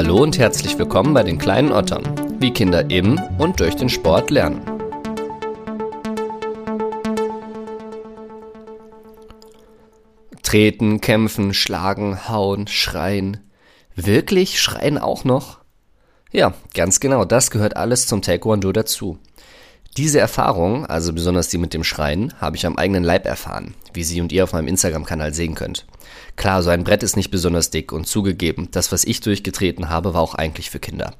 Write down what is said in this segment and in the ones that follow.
Hallo und herzlich willkommen bei den kleinen Ottern, wie Kinder im und durch den Sport lernen. Treten, kämpfen, schlagen, hauen, schreien. Wirklich schreien auch noch? Ja, ganz genau, das gehört alles zum Taekwondo dazu. Diese Erfahrung, also besonders die mit dem Schreien, habe ich am eigenen Leib erfahren, wie Sie und ihr auf meinem Instagram-Kanal sehen könnt. Klar, so ein Brett ist nicht besonders dick und zugegeben, das, was ich durchgetreten habe, war auch eigentlich für Kinder.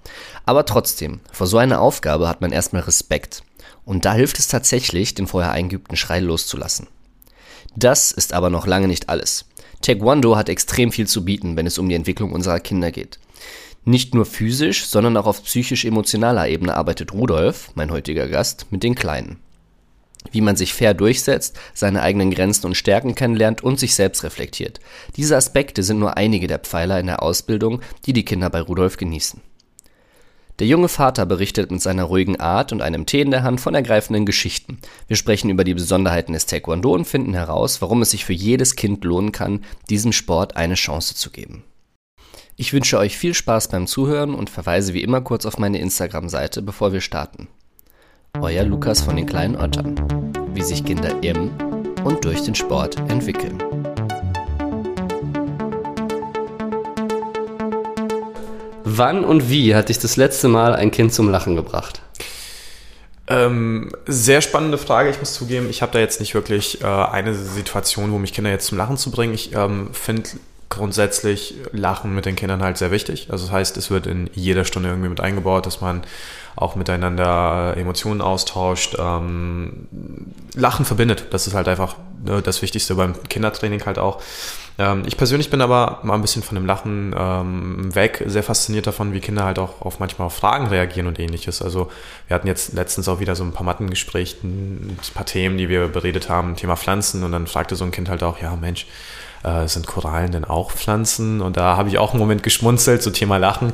Aber trotzdem, vor so einer Aufgabe hat man erstmal Respekt. Und da hilft es tatsächlich, den vorher eingeübten Schrei loszulassen. Das ist aber noch lange nicht alles. Taekwondo hat extrem viel zu bieten, wenn es um die Entwicklung unserer Kinder geht. Nicht nur physisch, sondern auch auf psychisch-emotionaler Ebene arbeitet Rudolf, mein heutiger Gast, mit den Kleinen. Wie man sich fair durchsetzt, seine eigenen Grenzen und Stärken kennenlernt und sich selbst reflektiert. Diese Aspekte sind nur einige der Pfeiler in der Ausbildung, die die Kinder bei Rudolf genießen. Der junge Vater berichtet mit seiner ruhigen Art und einem Tee in der Hand von ergreifenden Geschichten. Wir sprechen über die Besonderheiten des Taekwondo und finden heraus, warum es sich für jedes Kind lohnen kann, diesem Sport eine Chance zu geben. Ich wünsche euch viel Spaß beim Zuhören und verweise wie immer kurz auf meine Instagram-Seite, bevor wir starten. Euer Lukas von den kleinen Ottern. Wie sich Kinder im und durch den Sport entwickeln. Wann und wie hat dich das letzte Mal ein Kind zum Lachen gebracht? Ähm, sehr spannende Frage. Ich muss zugeben, ich habe da jetzt nicht wirklich äh, eine Situation, wo mich Kinder jetzt zum Lachen zu bringen. Ich ähm, finde grundsätzlich Lachen mit den Kindern halt sehr wichtig. Also das heißt, es wird in jeder Stunde irgendwie mit eingebaut, dass man auch miteinander Emotionen austauscht. Ähm, Lachen verbindet. Das ist halt einfach ne, das Wichtigste beim Kindertraining halt auch. Ähm, ich persönlich bin aber mal ein bisschen von dem Lachen ähm, weg, sehr fasziniert davon, wie Kinder halt auch auf manchmal auf Fragen reagieren und ähnliches. Also wir hatten jetzt letztens auch wieder so ein paar Mattengespräche, ein paar Themen, die wir beredet haben, Thema Pflanzen und dann fragte so ein Kind halt auch, ja Mensch, äh, sind Korallen denn auch Pflanzen? Und da habe ich auch einen Moment geschmunzelt, so Thema Lachen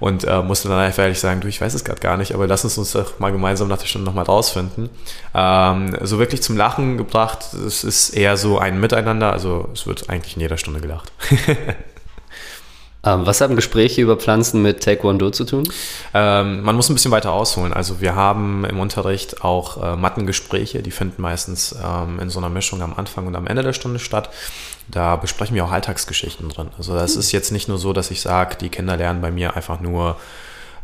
und äh, musste dann einfach ehrlich sagen, du, ich weiß es gerade gar nicht, aber lass uns uns doch mal gemeinsam nach der Stunde nochmal rausfinden. Ähm, so wirklich zum Lachen gebracht, es ist eher so ein Miteinander, also es wird eigentlich in jeder Stunde gelacht. Ähm, was haben Gespräche über Pflanzen mit Taekwondo zu tun? Ähm, man muss ein bisschen weiter ausholen. Also wir haben im Unterricht auch äh, Mattengespräche, die finden meistens ähm, in so einer Mischung am Anfang und am Ende der Stunde statt. Da besprechen wir auch Alltagsgeschichten drin. Also das ist jetzt nicht nur so, dass ich sage, die Kinder lernen bei mir einfach nur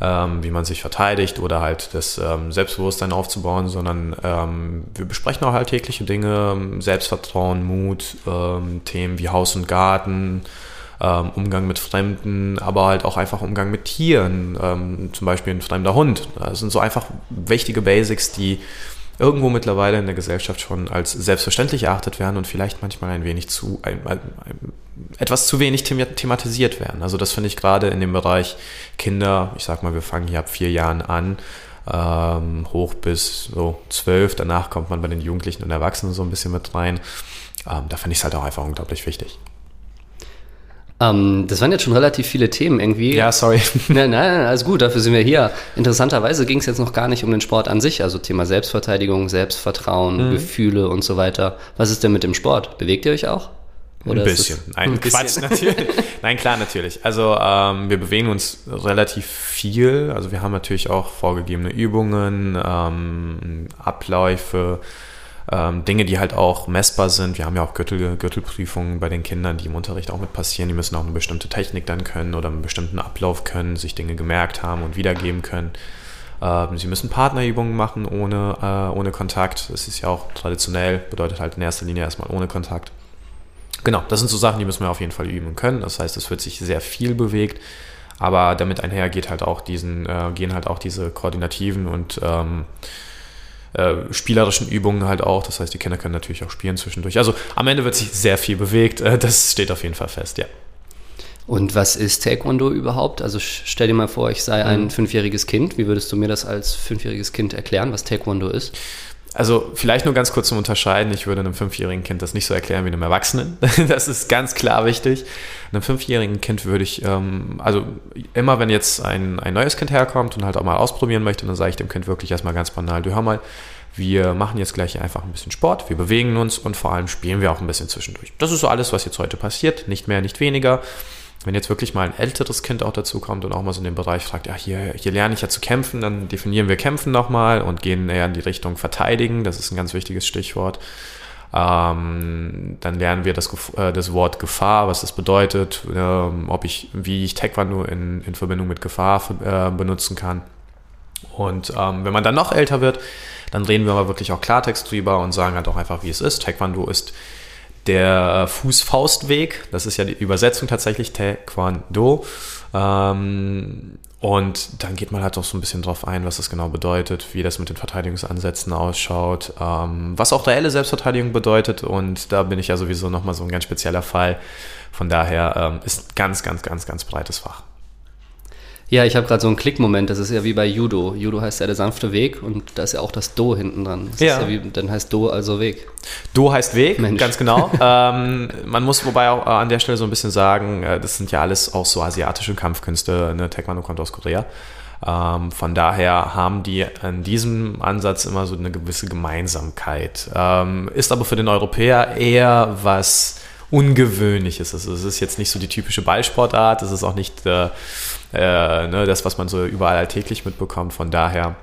ähm, wie man sich verteidigt oder halt das ähm, Selbstbewusstsein aufzubauen, sondern ähm, wir besprechen auch alltägliche Dinge, Selbstvertrauen, Mut, ähm, Themen wie Haus und Garten, ähm, Umgang mit Fremden, aber halt auch einfach Umgang mit Tieren, ähm, zum Beispiel ein fremder Hund. Das sind so einfach wichtige Basics, die irgendwo mittlerweile in der Gesellschaft schon als selbstverständlich erachtet werden und vielleicht manchmal ein wenig zu, ein, ein, ein, etwas zu wenig thematisiert werden. Also das finde ich gerade in dem Bereich Kinder, ich sag mal, wir fangen hier ab vier Jahren an, ähm, hoch bis so zwölf, danach kommt man bei den Jugendlichen und Erwachsenen so ein bisschen mit rein. Ähm, da finde ich es halt auch einfach unglaublich wichtig. Ähm, das waren jetzt schon relativ viele Themen irgendwie. Ja, sorry. Nein, nein, alles gut, dafür sind wir hier. Interessanterweise ging es jetzt noch gar nicht um den Sport an sich, also Thema Selbstverteidigung, Selbstvertrauen, mhm. Gefühle und so weiter. Was ist denn mit dem Sport? Bewegt ihr euch auch? Oder ein bisschen. Nein, ein Quatsch, bisschen. natürlich. Nein, klar, natürlich. Also ähm, wir bewegen uns relativ viel. Also wir haben natürlich auch vorgegebene Übungen, ähm, Abläufe, ähm, Dinge, die halt auch messbar sind. Wir haben ja auch Gürtel, Gürtelprüfungen bei den Kindern, die im Unterricht auch mit passieren. Die müssen auch eine bestimmte Technik dann können oder einen bestimmten Ablauf können, sich Dinge gemerkt haben und wiedergeben können. Ähm, sie müssen Partnerübungen machen ohne, äh, ohne Kontakt. Das ist ja auch traditionell, bedeutet halt in erster Linie erstmal ohne Kontakt. Genau, das sind so Sachen, die müssen wir auf jeden Fall üben können. Das heißt, es wird sich sehr viel bewegt, aber damit einher geht halt auch diesen, äh, gehen halt auch diese koordinativen und ähm, äh, spielerischen Übungen halt auch. Das heißt, die Kinder können natürlich auch spielen zwischendurch. Also am Ende wird sich sehr viel bewegt. Äh, das steht auf jeden Fall fest, ja. Und was ist Taekwondo überhaupt? Also stell dir mal vor, ich sei ein mhm. fünfjähriges Kind. Wie würdest du mir das als fünfjähriges Kind erklären, was Taekwondo ist? Also vielleicht nur ganz kurz zum Unterscheiden. Ich würde einem fünfjährigen Kind das nicht so erklären wie einem Erwachsenen. Das ist ganz klar wichtig. Einem fünfjährigen Kind würde ich, ähm, also immer wenn jetzt ein, ein neues Kind herkommt und halt auch mal ausprobieren möchte, dann sage ich dem Kind wirklich erstmal ganz banal, du hör mal, wir machen jetzt gleich einfach ein bisschen Sport, wir bewegen uns und vor allem spielen wir auch ein bisschen zwischendurch. Das ist so alles, was jetzt heute passiert, nicht mehr, nicht weniger. Wenn jetzt wirklich mal ein älteres Kind auch dazu kommt und auch mal so in den Bereich fragt, ja, hier, hier lerne ich ja zu kämpfen, dann definieren wir Kämpfen nochmal und gehen eher in die Richtung Verteidigen. Das ist ein ganz wichtiges Stichwort. Ähm, dann lernen wir das, äh, das Wort Gefahr, was das bedeutet, ähm, ob ich, wie ich Taekwondo in, in Verbindung mit Gefahr äh, benutzen kann. Und ähm, wenn man dann noch älter wird, dann reden wir aber wirklich auch Klartext drüber und sagen halt auch einfach, wie es ist. Taekwondo ist der Fuß-Faust-Weg, das ist ja die Übersetzung tatsächlich, Taekwondo. Ähm, und dann geht man halt auch so ein bisschen drauf ein, was das genau bedeutet, wie das mit den Verteidigungsansätzen ausschaut, ähm, was auch reelle Selbstverteidigung bedeutet. Und da bin ich ja sowieso nochmal so ein ganz spezieller Fall. Von daher ähm, ist ganz, ganz, ganz, ganz breites Fach. Ja, ich habe gerade so einen Klickmoment, das ist ja wie bei Judo. Judo heißt ja der sanfte Weg und da ist ja auch das Do hinten dran. Das ja. ja wie, dann heißt Do also Weg. Do heißt Weg, Mensch. ganz genau. ähm, man muss wobei auch äh, an der Stelle so ein bisschen sagen, äh, das sind ja alles auch so asiatische Kampfkünste. Ne? Taekwondo kommt aus Korea. Ähm, von daher haben die an diesem Ansatz immer so eine gewisse Gemeinsamkeit. Ähm, ist aber für den Europäer eher was Ungewöhnliches. Also es ist jetzt nicht so die typische Ballsportart, es ist auch nicht äh, äh, ne, das, was man so überall alltäglich mitbekommt. Von daher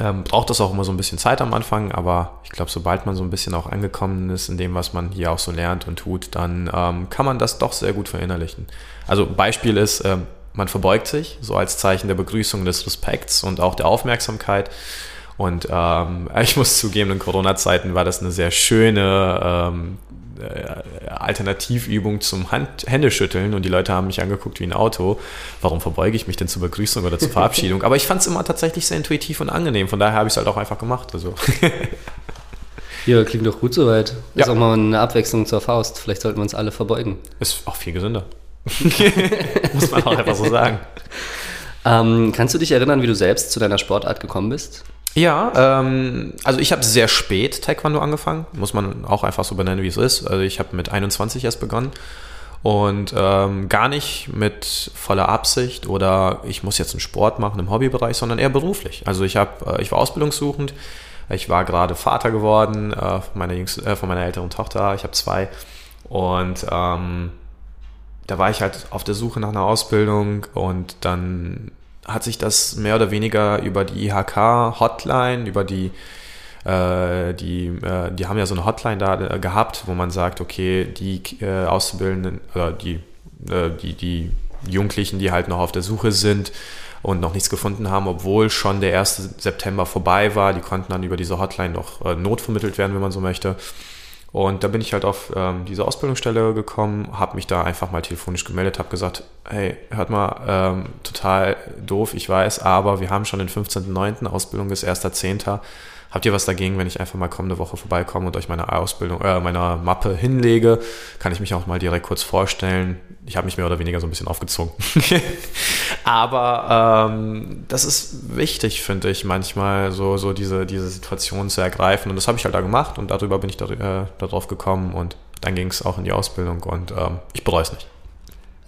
ähm, braucht das auch immer so ein bisschen Zeit am Anfang, aber ich glaube, sobald man so ein bisschen auch angekommen ist in dem, was man hier auch so lernt und tut, dann ähm, kann man das doch sehr gut verinnerlichen. Also Beispiel ist, ähm, man verbeugt sich, so als Zeichen der Begrüßung, des Respekts und auch der Aufmerksamkeit. Und ähm, ich muss zugeben, in Corona-Zeiten war das eine sehr schöne ähm, äh, Alternativübung zum Hand Händeschütteln und die Leute haben mich angeguckt wie ein Auto. Warum verbeuge ich mich denn zur Begrüßung oder zur Verabschiedung? Aber ich fand es immer tatsächlich sehr intuitiv und angenehm. Von daher habe ich es halt auch einfach gemacht. Also. Ja, klingt doch gut soweit. Ja. Ist auch mal eine Abwechslung zur Faust. Vielleicht sollten wir uns alle verbeugen. Ist auch viel gesünder. Muss man auch einfach so sagen. Ähm, kannst du dich erinnern, wie du selbst zu deiner Sportart gekommen bist? Ja, ähm, also ich habe sehr spät Taekwondo angefangen, muss man auch einfach so benennen, wie es ist. Also ich habe mit 21 erst begonnen und ähm, gar nicht mit voller Absicht oder ich muss jetzt einen Sport machen im Hobbybereich, sondern eher beruflich. Also ich habe, äh, ich war ausbildungssuchend, ich war gerade Vater geworden äh, von, meiner jüngsten, äh, von meiner älteren Tochter, ich habe zwei und ähm, da war ich halt auf der Suche nach einer Ausbildung und dann hat sich das mehr oder weniger über die IHK-Hotline, über die, äh, die, äh, die haben ja so eine Hotline da äh, gehabt, wo man sagt, okay, die Auszubildenden oder die, die, die Jugendlichen, die halt noch auf der Suche sind und noch nichts gefunden haben, obwohl schon der 1. September vorbei war, die konnten dann über diese Hotline noch notvermittelt werden, wenn man so möchte. Und da bin ich halt auf ähm, diese Ausbildungsstelle gekommen, habe mich da einfach mal telefonisch gemeldet, habe gesagt, hey, hört mal, ähm, total doof, ich weiß, aber wir haben schon den 15.09., Ausbildung ist 1.10. Habt ihr was dagegen, wenn ich einfach mal kommende Woche vorbeikomme und euch meine Ausbildung, äh, meine Mappe hinlege? Kann ich mich auch mal direkt kurz vorstellen. Ich habe mich mehr oder weniger so ein bisschen aufgezogen. Aber ähm, das ist wichtig, finde ich, manchmal so, so diese, diese Situation zu ergreifen. Und das habe ich halt da gemacht und darüber bin ich da, äh, darauf gekommen und dann ging es auch in die Ausbildung und ähm, ich bereue es nicht.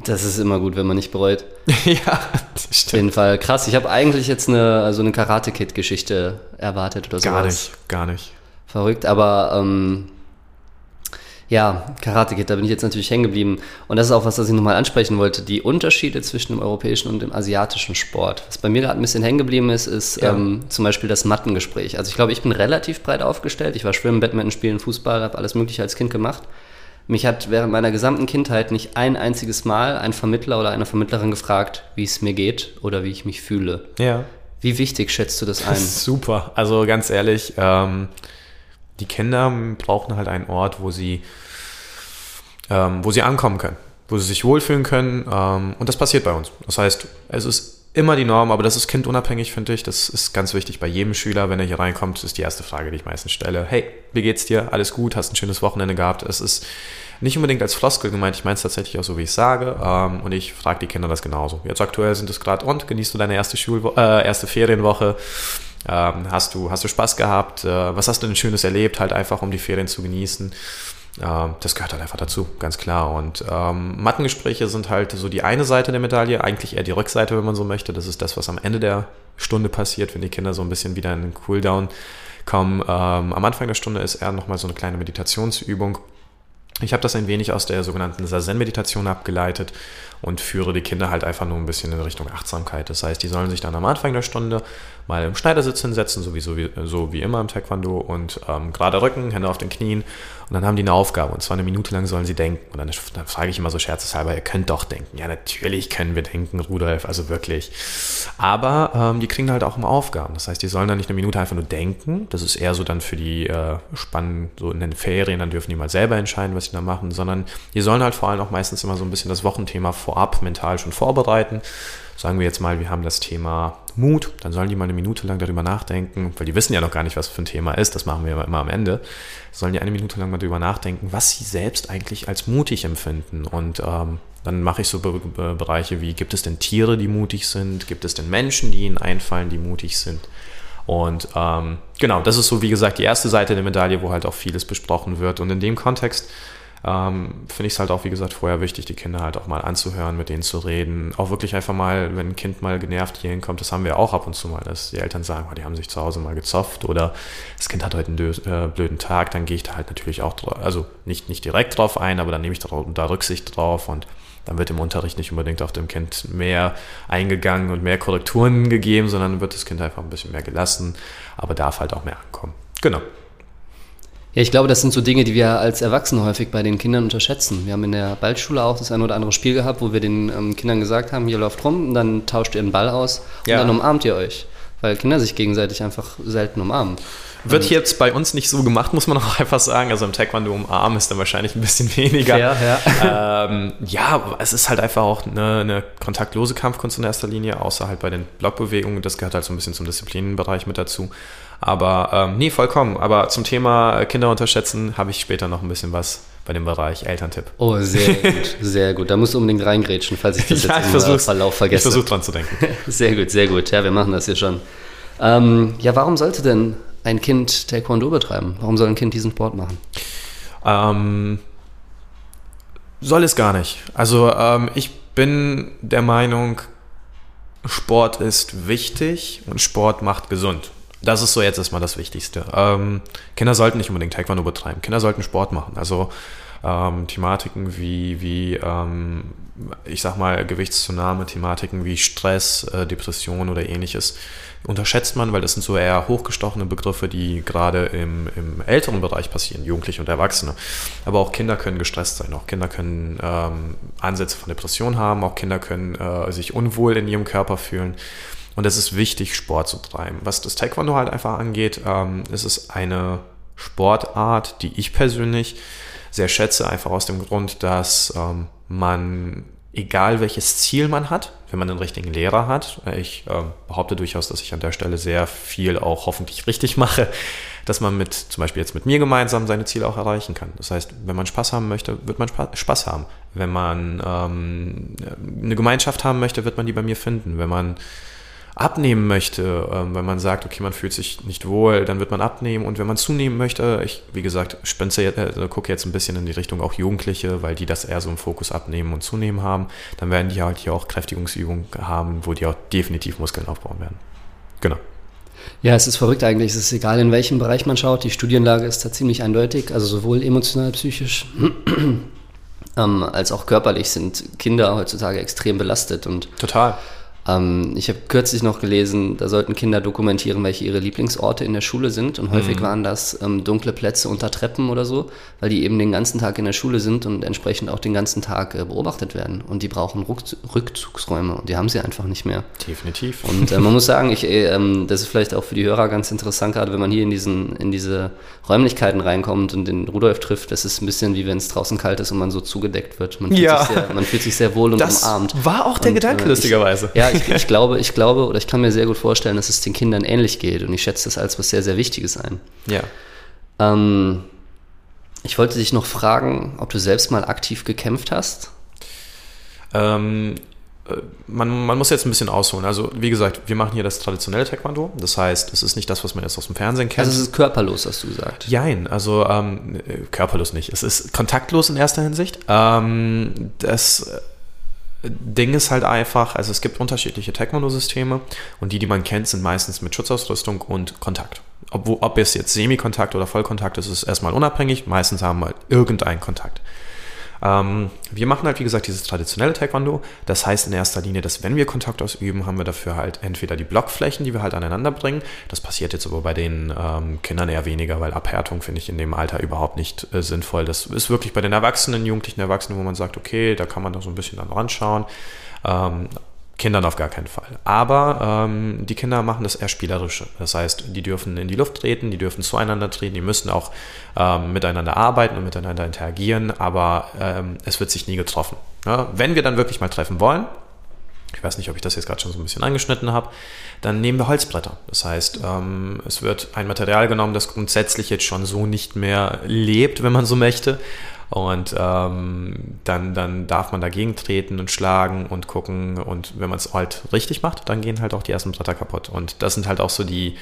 Das ist immer gut, wenn man nicht bereut. ja, das stimmt. Auf jeden Fall krass. Ich habe eigentlich jetzt eine, also eine Karate-Kid-Geschichte erwartet oder so. Gar nicht, gar nicht. Verrückt, aber ähm, ja, Karate Kid, da bin ich jetzt natürlich hängen geblieben. Und das ist auch was, was ich nochmal ansprechen wollte. Die Unterschiede zwischen dem europäischen und dem asiatischen Sport. Was bei mir gerade ein bisschen hängen geblieben ist, ist ja. ähm, zum Beispiel das Mattengespräch. Also ich glaube, ich bin relativ breit aufgestellt. Ich war Schwimmen, Badminton spielen, Fußball, habe alles Mögliche als Kind gemacht. Mich hat während meiner gesamten Kindheit nicht ein einziges Mal ein Vermittler oder eine Vermittlerin gefragt, wie es mir geht oder wie ich mich fühle. Ja. Wie wichtig schätzt du das ein? Super. Also ganz ehrlich, ähm, die Kinder brauchen halt einen Ort, wo sie, ähm, wo sie ankommen können, wo sie sich wohlfühlen können. Ähm, und das passiert bei uns. Das heißt, es ist immer die Norm, aber das ist kindunabhängig, finde ich. Das ist ganz wichtig bei jedem Schüler, wenn er hier reinkommt, ist die erste Frage, die ich meistens stelle. Hey, wie geht's dir? Alles gut? Hast ein schönes Wochenende gehabt? Es ist nicht unbedingt als Floskel gemeint, ich meine es tatsächlich auch so, wie ich sage. Ähm, und ich frage die Kinder das genauso. Jetzt aktuell sind es gerade, und genießt du deine erste, Schulwo äh, erste Ferienwoche? Ähm, hast, du, hast du Spaß gehabt? Äh, was hast du denn Schönes erlebt? Halt einfach, um die Ferien zu genießen. Ähm, das gehört halt einfach dazu, ganz klar. Und ähm, Mattengespräche sind halt so die eine Seite der Medaille, eigentlich eher die Rückseite, wenn man so möchte. Das ist das, was am Ende der Stunde passiert, wenn die Kinder so ein bisschen wieder in den Cooldown kommen. Ähm, am Anfang der Stunde ist eher nochmal so eine kleine Meditationsübung. Ich habe das ein wenig aus der sogenannten Sazen-Meditation abgeleitet und führe die Kinder halt einfach nur ein bisschen in Richtung Achtsamkeit. Das heißt, die sollen sich dann am Anfang der Stunde mal im Schneidersitz hinsetzen, so wie, so wie, so wie immer im Taekwondo und ähm, gerade Rücken, Hände auf den Knien und dann haben die eine Aufgabe und zwar eine Minute lang sollen sie denken. Und dann, dann frage ich immer so scherzeshalber, ihr könnt doch denken. Ja, natürlich können wir denken, Rudolf, also wirklich. Aber ähm, die kriegen halt auch immer Aufgaben. Das heißt, die sollen dann nicht eine Minute einfach nur denken. Das ist eher so dann für die äh, Spannen, so in den Ferien, dann dürfen die mal selber entscheiden, was sie da machen, sondern die sollen halt vor allem auch meistens immer so ein bisschen das Wochenthema vorab mental schon vorbereiten sagen wir jetzt mal, wir haben das Thema Mut, dann sollen die mal eine Minute lang darüber nachdenken, weil die wissen ja noch gar nicht, was für ein Thema ist, das machen wir immer am Ende, sollen die eine Minute lang mal darüber nachdenken, was sie selbst eigentlich als mutig empfinden. Und ähm, dann mache ich so Be Be Bereiche wie, gibt es denn Tiere, die mutig sind? Gibt es denn Menschen, die ihnen einfallen, die mutig sind? Und ähm, genau, das ist so, wie gesagt, die erste Seite der Medaille, wo halt auch vieles besprochen wird. Und in dem Kontext ähm, finde ich es halt auch, wie gesagt, vorher wichtig, die Kinder halt auch mal anzuhören, mit denen zu reden. Auch wirklich einfach mal, wenn ein Kind mal genervt hier hinkommt, das haben wir auch ab und zu mal, dass die Eltern sagen, oh, die haben sich zu Hause mal gezopft oder das Kind hat heute einen äh, blöden Tag, dann gehe ich da halt natürlich auch, also nicht, nicht direkt drauf ein, aber dann nehme ich da, da Rücksicht drauf und dann wird im Unterricht nicht unbedingt auf dem Kind mehr eingegangen und mehr Korrekturen gegeben, sondern wird das Kind einfach ein bisschen mehr gelassen, aber darf halt auch mehr ankommen. Genau. Ja, ich glaube, das sind so Dinge, die wir als Erwachsene häufig bei den Kindern unterschätzen. Wir haben in der Ballschule auch das ein oder andere Spiel gehabt, wo wir den ähm, Kindern gesagt haben, hier läuft rum und dann tauscht ihr einen Ball aus und ja. dann umarmt ihr euch. Weil Kinder sich gegenseitig einfach selten umarmen. Wird jetzt bei uns nicht so gemacht, muss man auch einfach sagen. Also im Taekwondo umarmen ist dann wahrscheinlich ein bisschen weniger. Ja, ja. ähm, ja es ist halt einfach auch eine, eine, kontaktlose Kampfkunst in erster Linie, außer halt bei den Blockbewegungen. Das gehört halt so ein bisschen zum Disziplinenbereich mit dazu. Aber ähm, nee, vollkommen. Aber zum Thema Kinder unterschätzen habe ich später noch ein bisschen was bei dem Bereich Elterntipp. Oh, sehr gut, sehr gut. Da musst du unbedingt reingrätschen, falls ich das ja, jetzt im Verlauf vergesse. Ich versuche dran zu denken. sehr gut, sehr gut. Ja, wir machen das hier schon. Ähm, ja, warum sollte denn ein Kind Taekwondo betreiben? Warum soll ein Kind diesen Sport machen? Ähm, soll es gar nicht. Also ähm, ich bin der Meinung, Sport ist wichtig und Sport macht gesund. Das ist so jetzt erstmal das Wichtigste. Ähm, Kinder sollten nicht unbedingt Taekwondo betreiben. Kinder sollten Sport machen. Also ähm, Thematiken wie, wie ähm, ich sag mal, Gewichtszunahme, Thematiken wie Stress, äh, Depression oder ähnliches unterschätzt man, weil das sind so eher hochgestochene Begriffe, die gerade im, im älteren Bereich passieren, Jugendliche und Erwachsene. Aber auch Kinder können gestresst sein, auch Kinder können ähm, Ansätze von Depression haben, auch Kinder können äh, sich unwohl in ihrem Körper fühlen. Und es ist wichtig, Sport zu treiben. Was das Taekwondo halt einfach angeht, ähm, es ist eine Sportart, die ich persönlich sehr schätze, einfach aus dem Grund, dass ähm, man, egal welches Ziel man hat, wenn man den richtigen Lehrer hat, ich äh, behaupte durchaus, dass ich an der Stelle sehr viel auch hoffentlich richtig mache, dass man mit, zum Beispiel jetzt mit mir gemeinsam seine Ziele auch erreichen kann. Das heißt, wenn man Spaß haben möchte, wird man Spaß haben. Wenn man ähm, eine Gemeinschaft haben möchte, wird man die bei mir finden. Wenn man abnehmen möchte, ähm, wenn man sagt, okay, man fühlt sich nicht wohl, dann wird man abnehmen. Und wenn man zunehmen möchte, ich, wie gesagt, spence, äh, gucke jetzt ein bisschen in die Richtung auch Jugendliche, weil die das eher so im Fokus abnehmen und zunehmen haben, dann werden die halt hier auch Kräftigungsübungen haben, wo die auch definitiv Muskeln aufbauen werden. Genau. Ja, es ist verrückt eigentlich. Es ist egal, in welchem Bereich man schaut. Die Studienlage ist da ziemlich eindeutig. Also sowohl emotional, psychisch ähm, als auch körperlich sind Kinder heutzutage extrem belastet. Und Total. Ähm, ich habe kürzlich noch gelesen, da sollten Kinder dokumentieren, welche ihre Lieblingsorte in der Schule sind. Und häufig mhm. waren das ähm, dunkle Plätze unter Treppen oder so, weil die eben den ganzen Tag in der Schule sind und entsprechend auch den ganzen Tag äh, beobachtet werden. Und die brauchen Rückz Rückzugsräume und die haben sie einfach nicht mehr. Definitiv. Und äh, man muss sagen, ich, äh, ähm, das ist vielleicht auch für die Hörer ganz interessant, gerade wenn man hier in, diesen, in diese Räumlichkeiten reinkommt und den Rudolf trifft. Das ist ein bisschen wie wenn es draußen kalt ist und man so zugedeckt wird. Man fühlt, ja. sich, sehr, man fühlt sich sehr wohl und das umarmt. War auch der und, Gedanke, äh, lustigerweise. ja, ich, ich, glaube, ich glaube oder ich kann mir sehr gut vorstellen, dass es den Kindern ähnlich geht und ich schätze das als was sehr, sehr Wichtiges ein. Ja. Ähm, ich wollte dich noch fragen, ob du selbst mal aktiv gekämpft hast. Ähm, äh, man, man muss jetzt ein bisschen ausholen. Also, wie gesagt, wir machen hier das traditionelle Taekwondo. Das heißt, es ist nicht das, was man jetzt aus dem Fernsehen kennt. Also, es ist körperlos, hast du gesagt. Jein, also ähm, äh, körperlos nicht. Es ist kontaktlos in erster Hinsicht. Ähm, das Ding ist halt einfach, also es gibt unterschiedliche Taekwondo-Systeme und die, die man kennt, sind meistens mit Schutzausrüstung und Kontakt. Ob, ob es jetzt Semikontakt oder Vollkontakt ist, ist erstmal unabhängig. Meistens haben wir irgendeinen Kontakt. Ähm, wir machen halt, wie gesagt, dieses traditionelle Taekwondo. Das heißt in erster Linie, dass wenn wir Kontakt ausüben, haben wir dafür halt entweder die Blockflächen, die wir halt aneinander bringen. Das passiert jetzt aber bei den ähm, Kindern eher weniger, weil Abhärtung finde ich in dem Alter überhaupt nicht äh, sinnvoll. Das ist wirklich bei den Erwachsenen, jugendlichen Erwachsenen, wo man sagt, okay, da kann man da so ein bisschen dann ranschauen. Ähm, Kindern auf gar keinen Fall. Aber ähm, die Kinder machen das eher spielerische. Das heißt, die dürfen in die Luft treten, die dürfen zueinander treten, die müssen auch ähm, miteinander arbeiten und miteinander interagieren, aber ähm, es wird sich nie getroffen. Ja, wenn wir dann wirklich mal treffen wollen, ich weiß nicht, ob ich das jetzt gerade schon so ein bisschen angeschnitten habe, dann nehmen wir Holzbretter. Das heißt, ähm, es wird ein Material genommen, das grundsätzlich jetzt schon so nicht mehr lebt, wenn man so möchte. Und ähm, dann, dann darf man dagegen treten und schlagen und gucken. Und wenn man es halt richtig macht, dann gehen halt auch die ersten Bretter kaputt. Und das sind halt auch so die,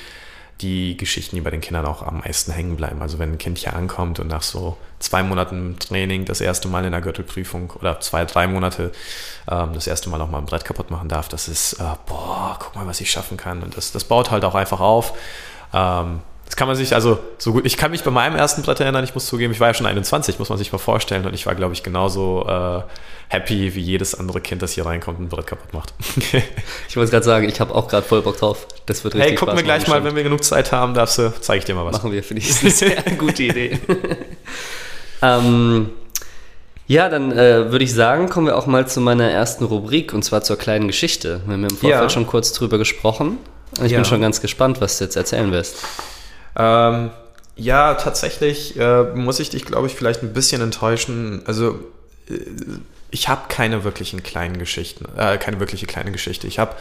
die Geschichten, die bei den Kindern auch am meisten hängen bleiben. Also wenn ein Kind hier ankommt und nach so zwei Monaten Training das erste Mal in der Gürtelprüfung oder zwei, drei Monate ähm, das erste Mal auch mal ein Brett kaputt machen darf, das ist, äh, boah, guck mal, was ich schaffen kann. Und das, das baut halt auch einfach auf. Ähm, das kann man sich, also so gut, ich kann mich bei meinem ersten Brett erinnern, ich muss zugeben, ich war ja schon 21, muss man sich mal vorstellen, und ich war, glaube ich, genauso äh, happy wie jedes andere Kind, das hier reinkommt und ein Brett kaputt macht. ich wollte gerade sagen, ich habe auch gerade voll Bock drauf. Das wird richtig Hey, gucken wir gleich mal, wenn wir genug Zeit haben, darfst du, zeige ich dir mal was. Machen wir, finde ich, eine sehr gute Idee. ähm, ja, dann äh, würde ich sagen, kommen wir auch mal zu meiner ersten Rubrik und zwar zur kleinen Geschichte. Wir haben im Vorfeld ja. schon kurz drüber gesprochen. Ich ja. bin schon ganz gespannt, was du jetzt erzählen wirst. Ähm, ja, tatsächlich äh, muss ich dich, glaube ich, vielleicht ein bisschen enttäuschen. Also äh, ich habe keine wirklichen kleinen Geschichten, äh, keine wirkliche kleine Geschichte. Ich habe,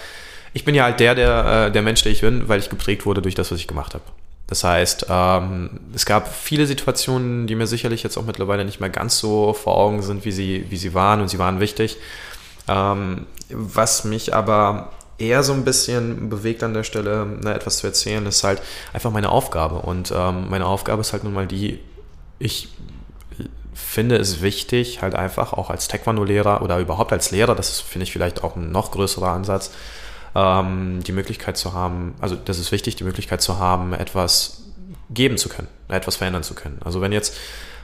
ich bin ja halt der, der, äh, der Mensch, der ich bin, weil ich geprägt wurde durch das, was ich gemacht habe. Das heißt, ähm, es gab viele Situationen, die mir sicherlich jetzt auch mittlerweile nicht mehr ganz so vor Augen sind, wie sie, wie sie waren und sie waren wichtig. Ähm, was mich aber eher so ein bisschen bewegt an der Stelle, ne, etwas zu erzählen, ist halt einfach meine Aufgabe. Und ähm, meine Aufgabe ist halt nun mal die, ich finde es wichtig, halt einfach auch als Taekwondo-Lehrer oder überhaupt als Lehrer, das finde ich, vielleicht auch ein noch größerer Ansatz, ähm, die Möglichkeit zu haben, also das ist wichtig, die Möglichkeit zu haben, etwas geben zu können, etwas verändern zu können. Also wenn jetzt,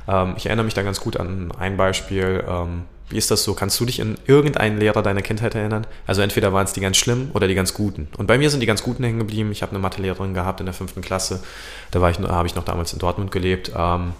ähm, ich erinnere mich da ganz gut an ein Beispiel, ähm, wie ist das so? Kannst du dich in irgendeinen Lehrer deiner Kindheit erinnern? Also entweder waren es die ganz schlimmen oder die ganz guten. Und bei mir sind die ganz guten hängen geblieben. Ich habe eine Mathelehrerin gehabt in der fünften Klasse. Da habe ich noch damals in Dortmund gelebt. Ähm,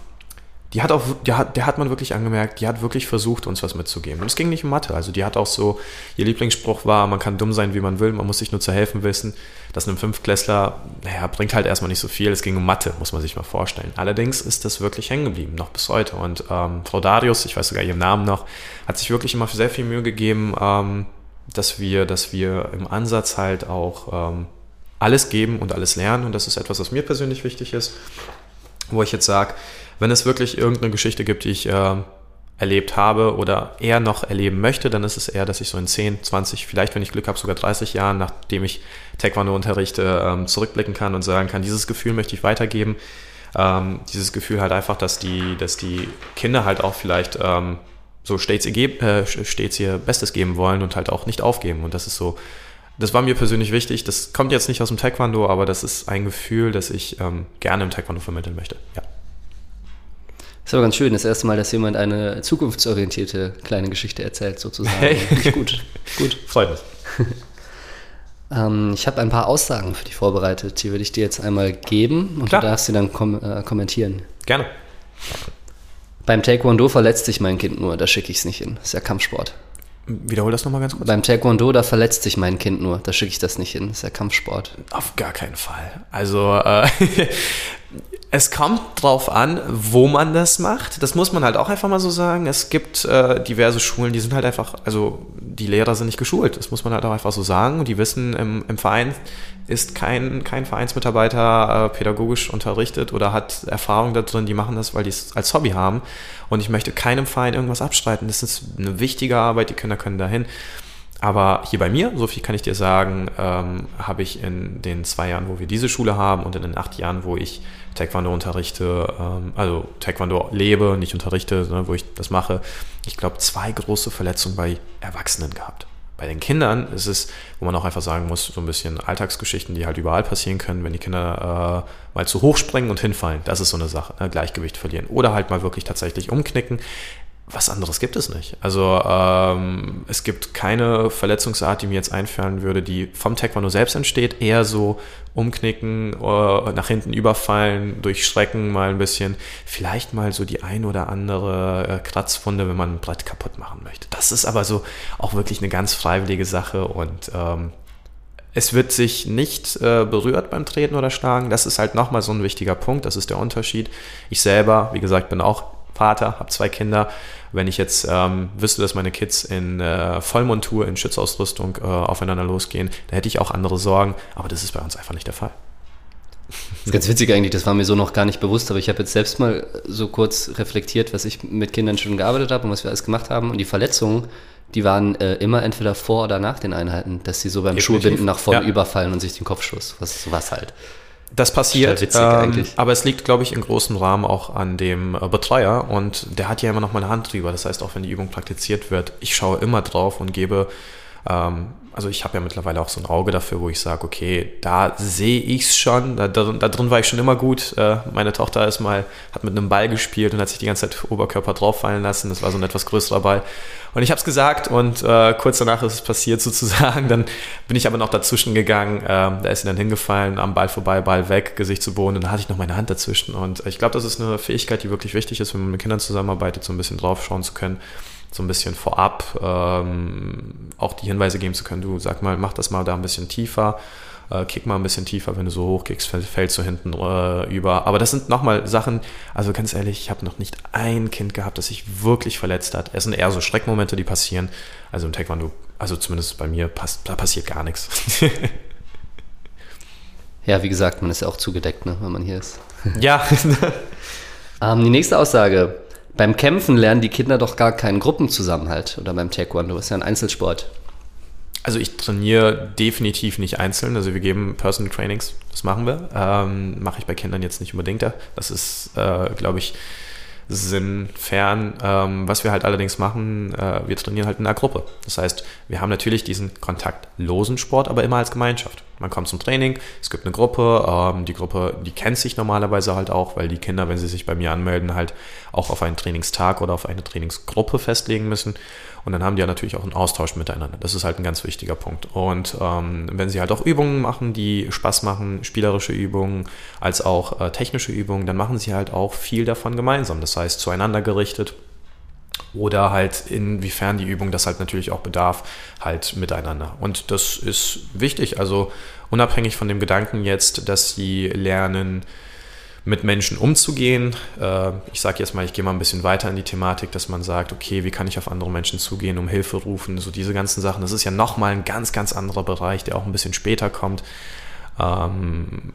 die hat auch, die hat, der hat man wirklich angemerkt, die hat wirklich versucht, uns was mitzugeben. Und es ging nicht um Mathe. Also die hat auch so, ihr Lieblingsspruch war, man kann dumm sein, wie man will, man muss sich nur zu helfen wissen. Das einem Fünftklässler, naja, bringt halt erstmal nicht so viel. Es ging um Mathe, muss man sich mal vorstellen. Allerdings ist das wirklich hängen geblieben, noch bis heute. Und ähm, Frau Darius, ich weiß sogar ihren Namen noch, hat sich wirklich immer sehr viel Mühe gegeben, ähm, dass wir, dass wir im Ansatz halt auch ähm, alles geben und alles lernen. Und das ist etwas, was mir persönlich wichtig ist, wo ich jetzt sage, wenn es wirklich irgendeine Geschichte gibt, die ich äh, erlebt habe oder eher noch erleben möchte, dann ist es eher, dass ich so in 10, 20, vielleicht, wenn ich Glück habe, sogar 30 Jahren, nachdem ich Taekwondo unterrichte, ähm, zurückblicken kann und sagen kann, dieses Gefühl möchte ich weitergeben. Ähm, dieses Gefühl halt einfach, dass die, dass die Kinder halt auch vielleicht ähm, so stets ihr, äh, stets ihr Bestes geben wollen und halt auch nicht aufgeben. Und das ist so, das war mir persönlich wichtig. Das kommt jetzt nicht aus dem Taekwondo, aber das ist ein Gefühl, das ich ähm, gerne im Taekwondo vermitteln möchte. Ja. Ist aber ganz schön, das erste Mal, dass jemand eine zukunftsorientierte kleine Geschichte erzählt, sozusagen. Hey. gut, gut, freut mich. ähm, ich habe ein paar Aussagen für dich vorbereitet, die würde ich dir jetzt einmal geben und Klar. du darfst sie dann kom äh, kommentieren. Gerne. Beim Taekwondo verletzt sich mein Kind nur, da schicke ich es nicht hin. Das ist ja Kampfsport. Wiederhol das nochmal ganz kurz. Beim Taekwondo, da verletzt sich mein Kind nur. Da schicke ich das nicht hin. Das ist ja Kampfsport. Auf gar keinen Fall. Also, äh, es kommt drauf an, wo man das macht. Das muss man halt auch einfach mal so sagen. Es gibt äh, diverse Schulen, die sind halt einfach, also die Lehrer sind nicht geschult. Das muss man halt auch einfach so sagen. Die wissen, im, im Verein ist kein, kein Vereinsmitarbeiter äh, pädagogisch unterrichtet oder hat Erfahrung da drin. Die machen das, weil die es als Hobby haben. Und ich möchte keinem Verein irgendwas abstreiten. Das ist eine wichtige Arbeit, die Kinder können dahin. Aber hier bei mir, so viel kann ich dir sagen, ähm, habe ich in den zwei Jahren, wo wir diese Schule haben und in den acht Jahren, wo ich Taekwondo unterrichte, ähm, also Taekwondo lebe, nicht unterrichte, sondern wo ich das mache, ich glaube, zwei große Verletzungen bei Erwachsenen gehabt. Bei den Kindern ist es, wo man auch einfach sagen muss, so ein bisschen Alltagsgeschichten, die halt überall passieren können, wenn die Kinder äh, mal zu hoch springen und hinfallen. Das ist so eine Sache, ne? Gleichgewicht verlieren. Oder halt mal wirklich tatsächlich umknicken. Was anderes gibt es nicht. Also ähm, es gibt keine Verletzungsart, die mir jetzt einfallen würde, die vom Taekwondo selbst entsteht. Eher so umknicken, äh, nach hinten überfallen, durchschrecken mal ein bisschen. Vielleicht mal so die ein oder andere äh, Kratzwunde, wenn man ein Brett kaputt machen möchte. Das ist aber so auch wirklich eine ganz freiwillige Sache und ähm, es wird sich nicht äh, berührt beim Treten oder Schlagen. Das ist halt nochmal so ein wichtiger Punkt. Das ist der Unterschied. Ich selber, wie gesagt, bin auch Vater, habe zwei Kinder. Wenn ich jetzt ähm, wüsste, dass meine Kids in äh, Vollmontur, in Schutzausrüstung äh, aufeinander losgehen, dann hätte ich auch andere Sorgen. Aber das ist bei uns einfach nicht der Fall. Das ist ganz witzig eigentlich, das war mir so noch gar nicht bewusst, aber ich habe jetzt selbst mal so kurz reflektiert, was ich mit Kindern schon gearbeitet habe und was wir alles gemacht haben. Und die Verletzungen, die waren äh, immer entweder vor oder nach den Einheiten, dass sie so beim Definitiv. Schuhbinden nach vorne ja. überfallen und sich den Kopf stoßen. Was, was halt. Das passiert, witzig, ähm, aber es liegt, glaube ich, in großem Rahmen auch an dem äh, Betreuer und der hat ja immer noch meine Hand drüber. Das heißt, auch wenn die Übung praktiziert wird, ich schaue immer drauf und gebe also ich habe ja mittlerweile auch so ein Auge dafür, wo ich sage, okay, da sehe ich es schon, da, da, da, drin war ich schon immer gut. Äh, meine Tochter ist mal, hat mit einem Ball gespielt und hat sich die ganze Zeit Oberkörper drauf fallen lassen. Das war so ein etwas größerer Ball. Und ich habe es gesagt und äh, kurz danach ist es passiert sozusagen. Dann bin ich aber noch dazwischen gegangen. Äh, da ist sie dann hingefallen, am Ball vorbei, Ball weg, Gesicht zu Boden. Und dann hatte ich noch meine Hand dazwischen. Und ich glaube, das ist eine Fähigkeit, die wirklich wichtig ist, wenn man mit Kindern zusammenarbeitet, so ein bisschen drauf schauen zu können so ein bisschen vorab ähm, auch die Hinweise geben zu können, du sag mal, mach das mal da ein bisschen tiefer, äh, kick mal ein bisschen tiefer, wenn du so hoch kickst, fällst du hinten äh, über. Aber das sind nochmal Sachen, also ganz ehrlich, ich habe noch nicht ein Kind gehabt, das sich wirklich verletzt hat. Es sind eher so Schreckmomente, die passieren. Also im Taekwondo, also zumindest bei mir, pass, da passiert gar nichts. ja, wie gesagt, man ist ja auch zugedeckt, ne, wenn man hier ist. ja. ähm, die nächste Aussage beim Kämpfen lernen die Kinder doch gar keinen Gruppenzusammenhalt oder beim Taekwondo, ist ja ein Einzelsport. Also ich trainiere definitiv nicht einzeln. Also wir geben Personal Trainings, das machen wir. Ähm, Mache ich bei Kindern jetzt nicht unbedingt. Das ist, äh, glaube ich, sinnfern. Ähm, was wir halt allerdings machen, äh, wir trainieren halt in einer Gruppe. Das heißt, wir haben natürlich diesen kontaktlosen Sport, aber immer als Gemeinschaft. Man kommt zum Training, es gibt eine Gruppe, ähm, die Gruppe, die kennt sich normalerweise halt auch, weil die Kinder, wenn sie sich bei mir anmelden, halt auch auf einen Trainingstag oder auf eine Trainingsgruppe festlegen müssen. Und dann haben die ja natürlich auch einen Austausch miteinander. Das ist halt ein ganz wichtiger Punkt. Und ähm, wenn sie halt auch Übungen machen, die Spaß machen, spielerische Übungen als auch äh, technische Übungen, dann machen sie halt auch viel davon gemeinsam. Das heißt, zueinander gerichtet oder halt inwiefern die Übung das halt natürlich auch bedarf, halt miteinander. Und das ist wichtig. Also unabhängig von dem Gedanken jetzt, dass sie lernen, mit Menschen umzugehen. Äh, ich sage jetzt mal, ich gehe mal ein bisschen weiter in die Thematik, dass man sagt, okay, wie kann ich auf andere Menschen zugehen, um Hilfe rufen, so diese ganzen Sachen. Das ist ja nochmal ein ganz, ganz anderer Bereich, der auch ein bisschen später kommt ähm,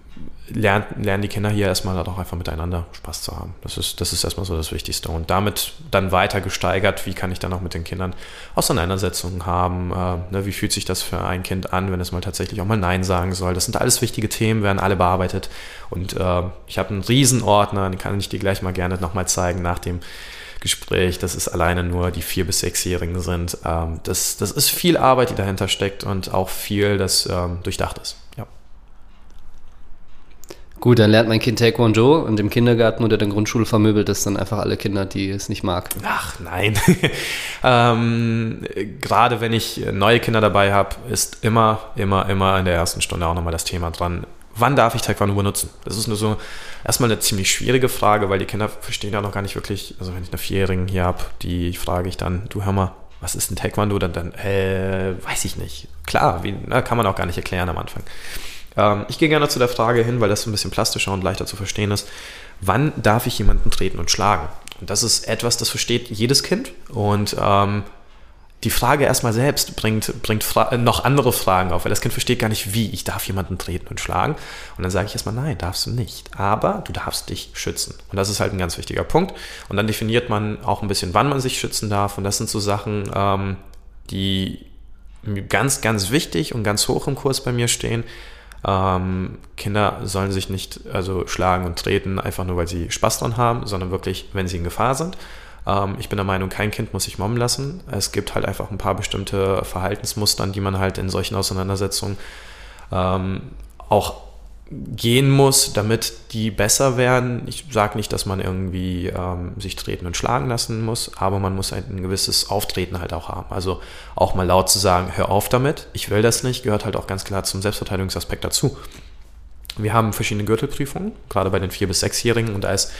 lernen, lernen die Kinder hier erstmal halt auch einfach miteinander Spaß zu haben. Das ist, das ist erstmal so das Wichtigste. Und damit dann weiter gesteigert, wie kann ich dann auch mit den Kindern Auseinandersetzungen haben, äh, ne, wie fühlt sich das für ein Kind an, wenn es mal tatsächlich auch mal Nein sagen soll. Das sind alles wichtige Themen, werden alle bearbeitet. Und äh, ich habe einen Riesenordner, den kann ich dir gleich mal gerne nochmal zeigen nach dem Gespräch, dass es alleine nur die vier- bis sechsjährigen sind. Ähm, das, das ist viel Arbeit, die dahinter steckt und auch viel, das ähm, durchdacht ist. Ja. Gut, dann lernt mein Kind Taekwondo und im Kindergarten oder der Grundschule vermöbelt es dann einfach alle Kinder, die es nicht mag. Ach nein. ähm, gerade wenn ich neue Kinder dabei habe, ist immer, immer, immer in der ersten Stunde auch nochmal das Thema dran. Wann darf ich Taekwondo benutzen? Das ist nur so erstmal eine ziemlich schwierige Frage, weil die Kinder verstehen ja noch gar nicht wirklich, also wenn ich eine Vierjährigen hier habe, die frage ich dann, du hör mal, was ist ein Taekwondo? Dann, dann äh, weiß ich nicht. Klar, wie, na, kann man auch gar nicht erklären am Anfang. Ähm, ich gehe gerne zu der Frage hin, weil das ein bisschen plastischer und leichter zu verstehen ist. Wann darf ich jemanden treten und schlagen? Und das ist etwas, das versteht jedes Kind. Und ähm, die Frage erstmal selbst bringt, bringt noch andere Fragen auf, weil das Kind versteht gar nicht, wie ich darf jemanden treten und schlagen. Und dann sage ich erstmal, nein, darfst du nicht. Aber du darfst dich schützen. Und das ist halt ein ganz wichtiger Punkt. Und dann definiert man auch ein bisschen, wann man sich schützen darf. Und das sind so Sachen, ähm, die ganz, ganz wichtig und ganz hoch im Kurs bei mir stehen. Ähm, Kinder sollen sich nicht also schlagen und treten, einfach nur weil sie Spaß dran haben, sondern wirklich, wenn sie in Gefahr sind. Ähm, ich bin der Meinung, kein Kind muss sich mobben lassen. Es gibt halt einfach ein paar bestimmte Verhaltensmustern, die man halt in solchen Auseinandersetzungen ähm, auch gehen muss, damit die besser werden. Ich sage nicht, dass man irgendwie ähm, sich treten und schlagen lassen muss, aber man muss ein, ein, gewisses Auftreten halt auch haben. Also auch mal laut zu sagen, hör auf damit, ich will das nicht, gehört halt auch ganz klar zum Selbstverteidigungsaspekt dazu. Wir haben verschiedene Gürtelprüfungen, gerade bei den 4- bis 6-Jährigen und da ist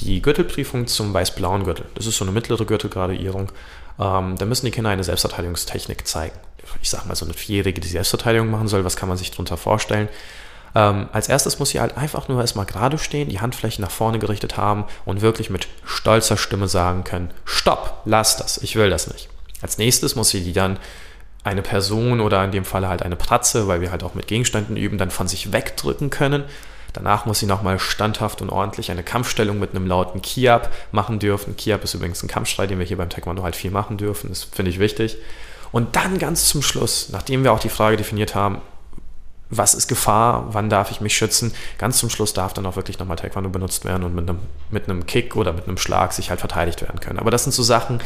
die Gürtelprüfung zum weiß-blauen Gürtel. Das ist so eine mittlere Gürtelgradierung. Ähm, da müssen die Kinder eine Selbstverteidigungstechnik zeigen. Ich sage mal, so eine Vierjährige, die Selbstverteidigung machen soll, was kann man sich darunter vorstellen? Ähm, als erstes muss sie halt einfach nur erstmal gerade stehen, die Handflächen nach vorne gerichtet haben und wirklich mit stolzer Stimme sagen können, stopp, lass das, ich will das nicht. Als nächstes muss sie die dann eine Person oder in dem Fall halt eine Pratze, weil wir halt auch mit Gegenständen üben, dann von sich wegdrücken können. Danach muss sie nochmal standhaft und ordentlich eine Kampfstellung mit einem lauten Kiab machen dürfen. Kiab ist übrigens ein Kampfstreit, den wir hier beim Taekwondo halt viel machen dürfen. Das finde ich wichtig. Und dann ganz zum Schluss, nachdem wir auch die Frage definiert haben, was ist Gefahr, wann darf ich mich schützen. Ganz zum Schluss darf dann auch wirklich nochmal Taekwondo benutzt werden und mit einem, mit einem Kick oder mit einem Schlag sich halt verteidigt werden können. Aber das sind so Sachen,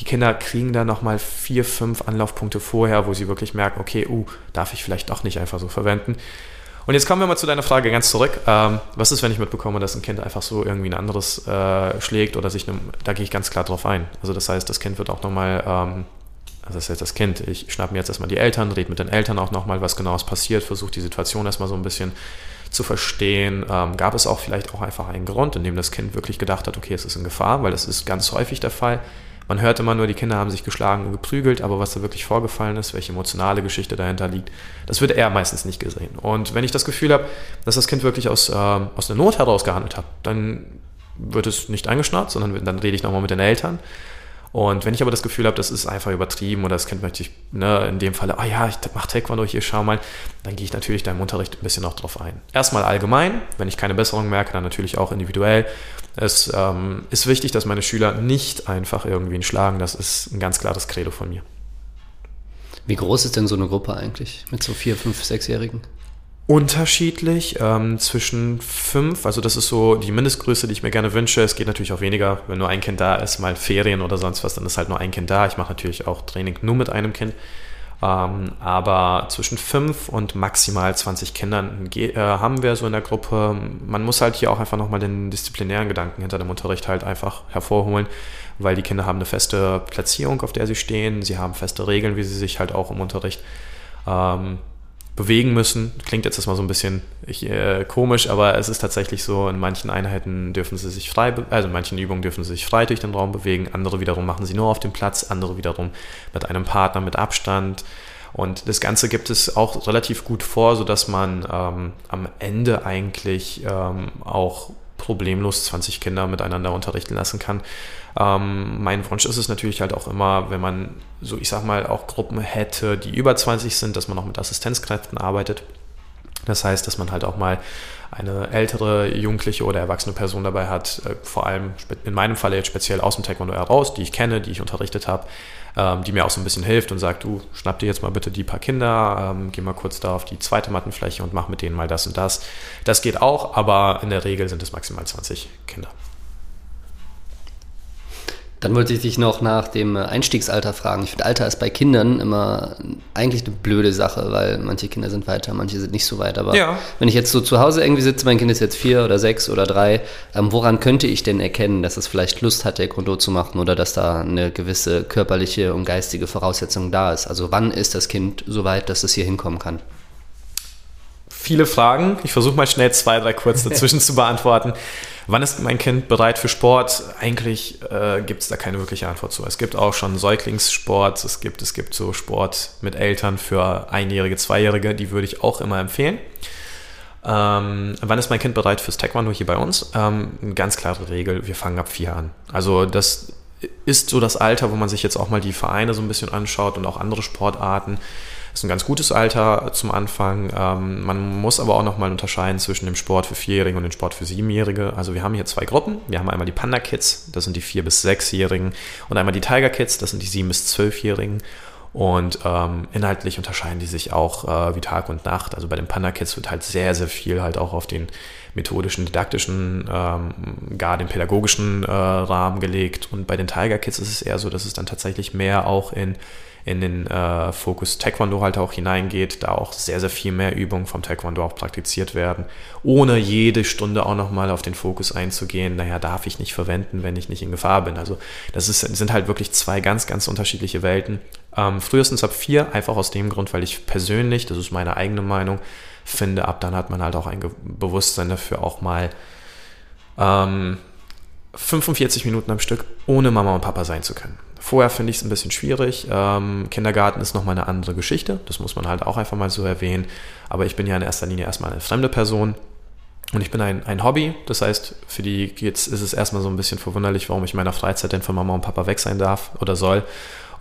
die Kinder kriegen da nochmal vier, fünf Anlaufpunkte vorher, wo sie wirklich merken, okay, uh, darf ich vielleicht doch nicht einfach so verwenden. Und jetzt kommen wir mal zu deiner Frage ganz zurück. Ähm, was ist, wenn ich mitbekomme, dass ein Kind einfach so irgendwie ein anderes äh, schlägt oder sich, einem, da gehe ich ganz klar drauf ein. Also das heißt, das Kind wird auch nochmal ähm, also das ist jetzt das Kind, ich schnappe mir jetzt erstmal die Eltern, rede mit den Eltern auch nochmal, was genau ist passiert, versuche die Situation erstmal so ein bisschen zu verstehen. Ähm, gab es auch vielleicht auch einfach einen Grund, in dem das Kind wirklich gedacht hat, okay, es ist in Gefahr, weil das ist ganz häufig der Fall. Man hört immer nur, die Kinder haben sich geschlagen und geprügelt, aber was da wirklich vorgefallen ist, welche emotionale Geschichte dahinter liegt, das wird er meistens nicht gesehen. Und wenn ich das Gefühl habe, dass das Kind wirklich aus, äh, aus der Not heraus gehandelt hat, dann wird es nicht eingeschnappt, sondern dann rede ich nochmal mit den Eltern und wenn ich aber das Gefühl habe, das ist einfach übertrieben oder das Kind möchte ich, ne, in dem Falle, ah oh ja, ich mache Taekwondo hier, schau mal, dann gehe ich natürlich da im Unterricht ein bisschen noch drauf ein. Erstmal allgemein, wenn ich keine Besserung merke, dann natürlich auch individuell. Es ähm, ist wichtig, dass meine Schüler nicht einfach irgendwie ihn schlagen, das ist ein ganz klares Credo von mir. Wie groß ist denn so eine Gruppe eigentlich mit so vier, fünf, sechsjährigen? Unterschiedlich ähm, zwischen fünf, also das ist so die Mindestgröße, die ich mir gerne wünsche. Es geht natürlich auch weniger, wenn nur ein Kind da ist, mal Ferien oder sonst was, dann ist halt nur ein Kind da. Ich mache natürlich auch Training nur mit einem Kind. Ähm, aber zwischen fünf und maximal 20 Kindern äh, haben wir so in der Gruppe. Man muss halt hier auch einfach nochmal den disziplinären Gedanken hinter dem Unterricht halt einfach hervorholen, weil die Kinder haben eine feste Platzierung, auf der sie stehen. Sie haben feste Regeln, wie sie sich halt auch im Unterricht ähm, bewegen müssen. Klingt jetzt erstmal so ein bisschen ich, äh, komisch, aber es ist tatsächlich so, in manchen Einheiten dürfen sie sich frei, also in manchen Übungen dürfen sie sich frei durch den Raum bewegen, andere wiederum machen sie nur auf dem Platz, andere wiederum mit einem Partner mit Abstand. Und das Ganze gibt es auch relativ gut vor, sodass man ähm, am Ende eigentlich ähm, auch problemlos 20 Kinder miteinander unterrichten lassen kann. Ähm, mein Wunsch ist es natürlich halt auch immer, wenn man so, ich sag mal, auch Gruppen hätte, die über 20 sind, dass man auch mit Assistenzkräften arbeitet. Das heißt, dass man halt auch mal eine ältere, jugendliche oder erwachsene Person dabei hat, äh, vor allem in meinem Fall jetzt speziell aus dem Taekwondo heraus, die ich kenne, die ich unterrichtet habe, ähm, die mir auch so ein bisschen hilft und sagt, du schnapp dir jetzt mal bitte die paar Kinder, ähm, geh mal kurz da auf die zweite Mattenfläche und mach mit denen mal das und das. Das geht auch, aber in der Regel sind es maximal 20 Kinder. Dann wollte ich dich noch nach dem Einstiegsalter fragen. Ich finde, Alter ist bei Kindern immer eigentlich eine blöde Sache, weil manche Kinder sind weiter, manche sind nicht so weit. Aber ja. wenn ich jetzt so zu Hause irgendwie sitze, mein Kind ist jetzt vier oder sechs oder drei, ähm, woran könnte ich denn erkennen, dass es vielleicht Lust hat, Taekwondo zu machen oder dass da eine gewisse körperliche und geistige Voraussetzung da ist? Also wann ist das Kind so weit, dass es hier hinkommen kann? Viele Fragen. Ich versuche mal schnell zwei, drei kurz dazwischen zu beantworten. Wann ist mein Kind bereit für Sport? Eigentlich äh, gibt es da keine wirkliche Antwort zu. Es gibt auch schon Säuglingssport, es gibt, es gibt so Sport mit Eltern für Einjährige, Zweijährige, die würde ich auch immer empfehlen. Ähm, wann ist mein Kind bereit fürs Taekwondo hier bei uns? Ähm, eine ganz klare Regel, wir fangen ab vier an. Also das ist so das Alter, wo man sich jetzt auch mal die Vereine so ein bisschen anschaut und auch andere Sportarten. Ist ein ganz gutes Alter zum Anfang. Ähm, man muss aber auch nochmal unterscheiden zwischen dem Sport für Vierjährige und dem Sport für Siebenjährige. Also wir haben hier zwei Gruppen. Wir haben einmal die Panda Kids, das sind die Vier- bis Sechsjährigen, und einmal die Tiger Kids, das sind die Sieben- bis Zwölfjährigen. Und ähm, inhaltlich unterscheiden die sich auch äh, wie Tag und Nacht. Also bei den Panda Kids wird halt sehr, sehr viel halt auch auf den methodischen, didaktischen, ähm, gar den pädagogischen äh, Rahmen gelegt. Und bei den Tiger Kids ist es eher so, dass es dann tatsächlich mehr auch in in den äh, Fokus Taekwondo halt auch hineingeht, da auch sehr, sehr viel mehr Übungen vom Taekwondo auch praktiziert werden, ohne jede Stunde auch nochmal auf den Fokus einzugehen, naja, darf ich nicht verwenden, wenn ich nicht in Gefahr bin. Also das ist, sind halt wirklich zwei ganz, ganz unterschiedliche Welten. Ähm, frühestens ab vier, einfach aus dem Grund, weil ich persönlich, das ist meine eigene Meinung, finde, ab dann hat man halt auch ein Bewusstsein dafür, auch mal ähm, 45 Minuten am Stück ohne Mama und Papa sein zu können. Vorher finde ich es ein bisschen schwierig. Ähm, Kindergarten ist nochmal eine andere Geschichte. Das muss man halt auch einfach mal so erwähnen. Aber ich bin ja in erster Linie erstmal eine fremde Person. Und ich bin ein, ein Hobby. Das heißt, für die Kids ist es erstmal so ein bisschen verwunderlich, warum ich in meiner Freizeit denn von Mama und Papa weg sein darf oder soll.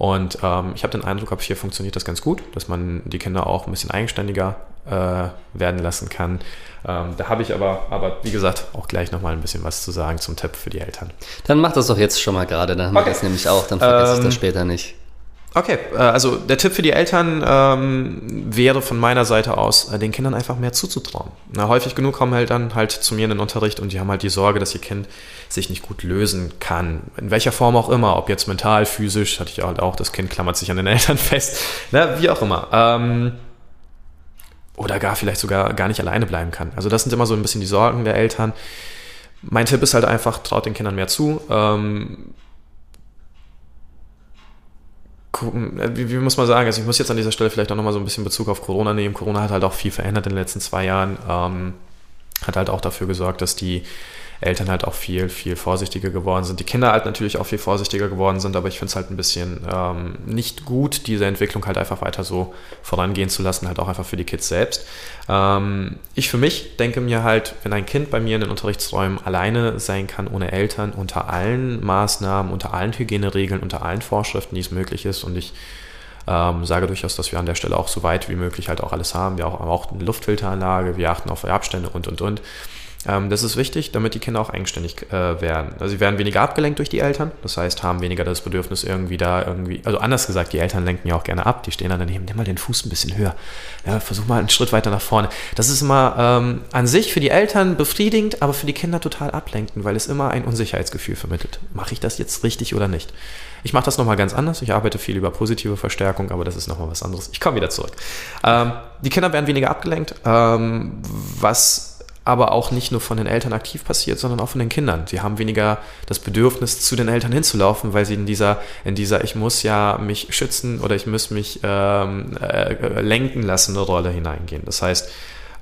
Und ähm, ich habe den Eindruck, ab hier funktioniert das ganz gut, dass man die Kinder auch ein bisschen eigenständiger äh, werden lassen kann. Ähm, da habe ich aber, aber wie gesagt, auch gleich nochmal ein bisschen was zu sagen zum Tipp für die Eltern. Dann mach das doch jetzt schon mal gerade, dann haben okay. wir das nämlich auch, dann vergesse ähm, ich das später nicht. Okay, äh, also der Tipp für die Eltern ähm, wäre von meiner Seite aus, äh, den Kindern einfach mehr zuzutrauen. Na, häufig genug kommen Eltern halt zu mir in den Unterricht und die haben halt die Sorge, dass ihr Kind sich nicht gut lösen kann. In welcher Form auch immer, ob jetzt mental, physisch, hatte ich halt auch, das Kind klammert sich an den Eltern fest, na, wie auch immer. Ähm, oder gar vielleicht sogar gar nicht alleine bleiben kann. Also das sind immer so ein bisschen die Sorgen der Eltern. Mein Tipp ist halt einfach, traut den Kindern mehr zu. Ähm, gucken, äh, wie, wie, muss man sagen, also ich muss jetzt an dieser Stelle vielleicht auch nochmal so ein bisschen Bezug auf Corona nehmen. Corona hat halt auch viel verändert in den letzten zwei Jahren, ähm, hat halt auch dafür gesorgt, dass die Eltern halt auch viel, viel vorsichtiger geworden sind. Die Kinder halt natürlich auch viel vorsichtiger geworden sind, aber ich finde es halt ein bisschen ähm, nicht gut, diese Entwicklung halt einfach weiter so vorangehen zu lassen, halt auch einfach für die Kids selbst. Ähm, ich für mich denke mir halt, wenn ein Kind bei mir in den Unterrichtsräumen alleine sein kann, ohne Eltern, unter allen Maßnahmen, unter allen Hygieneregeln, unter allen Vorschriften, die es möglich ist und ich ähm, sage durchaus, dass wir an der Stelle auch so weit wie möglich halt auch alles haben. Wir haben auch eine Luftfilteranlage, wir achten auf Abstände und und und. Ähm, das ist wichtig, damit die Kinder auch eigenständig äh, werden. Also sie werden weniger abgelenkt durch die Eltern, das heißt, haben weniger das Bedürfnis irgendwie da irgendwie, also anders gesagt, die Eltern lenken ja auch gerne ab, die stehen dann daneben, nimm mal den Fuß ein bisschen höher, ja, versuch mal einen Schritt weiter nach vorne. Das ist immer ähm, an sich für die Eltern befriedigend, aber für die Kinder total ablenkend, weil es immer ein Unsicherheitsgefühl vermittelt. Mache ich das jetzt richtig oder nicht? Ich mache das nochmal ganz anders. Ich arbeite viel über positive Verstärkung, aber das ist nochmal was anderes. Ich komme wieder zurück. Ähm, die Kinder werden weniger abgelenkt, ähm, was aber auch nicht nur von den Eltern aktiv passiert, sondern auch von den Kindern. Sie haben weniger das Bedürfnis, zu den Eltern hinzulaufen, weil sie in dieser, in dieser ich muss ja mich schützen oder ich muss mich ähm, äh, lenken lassen Rolle hineingehen. Das heißt,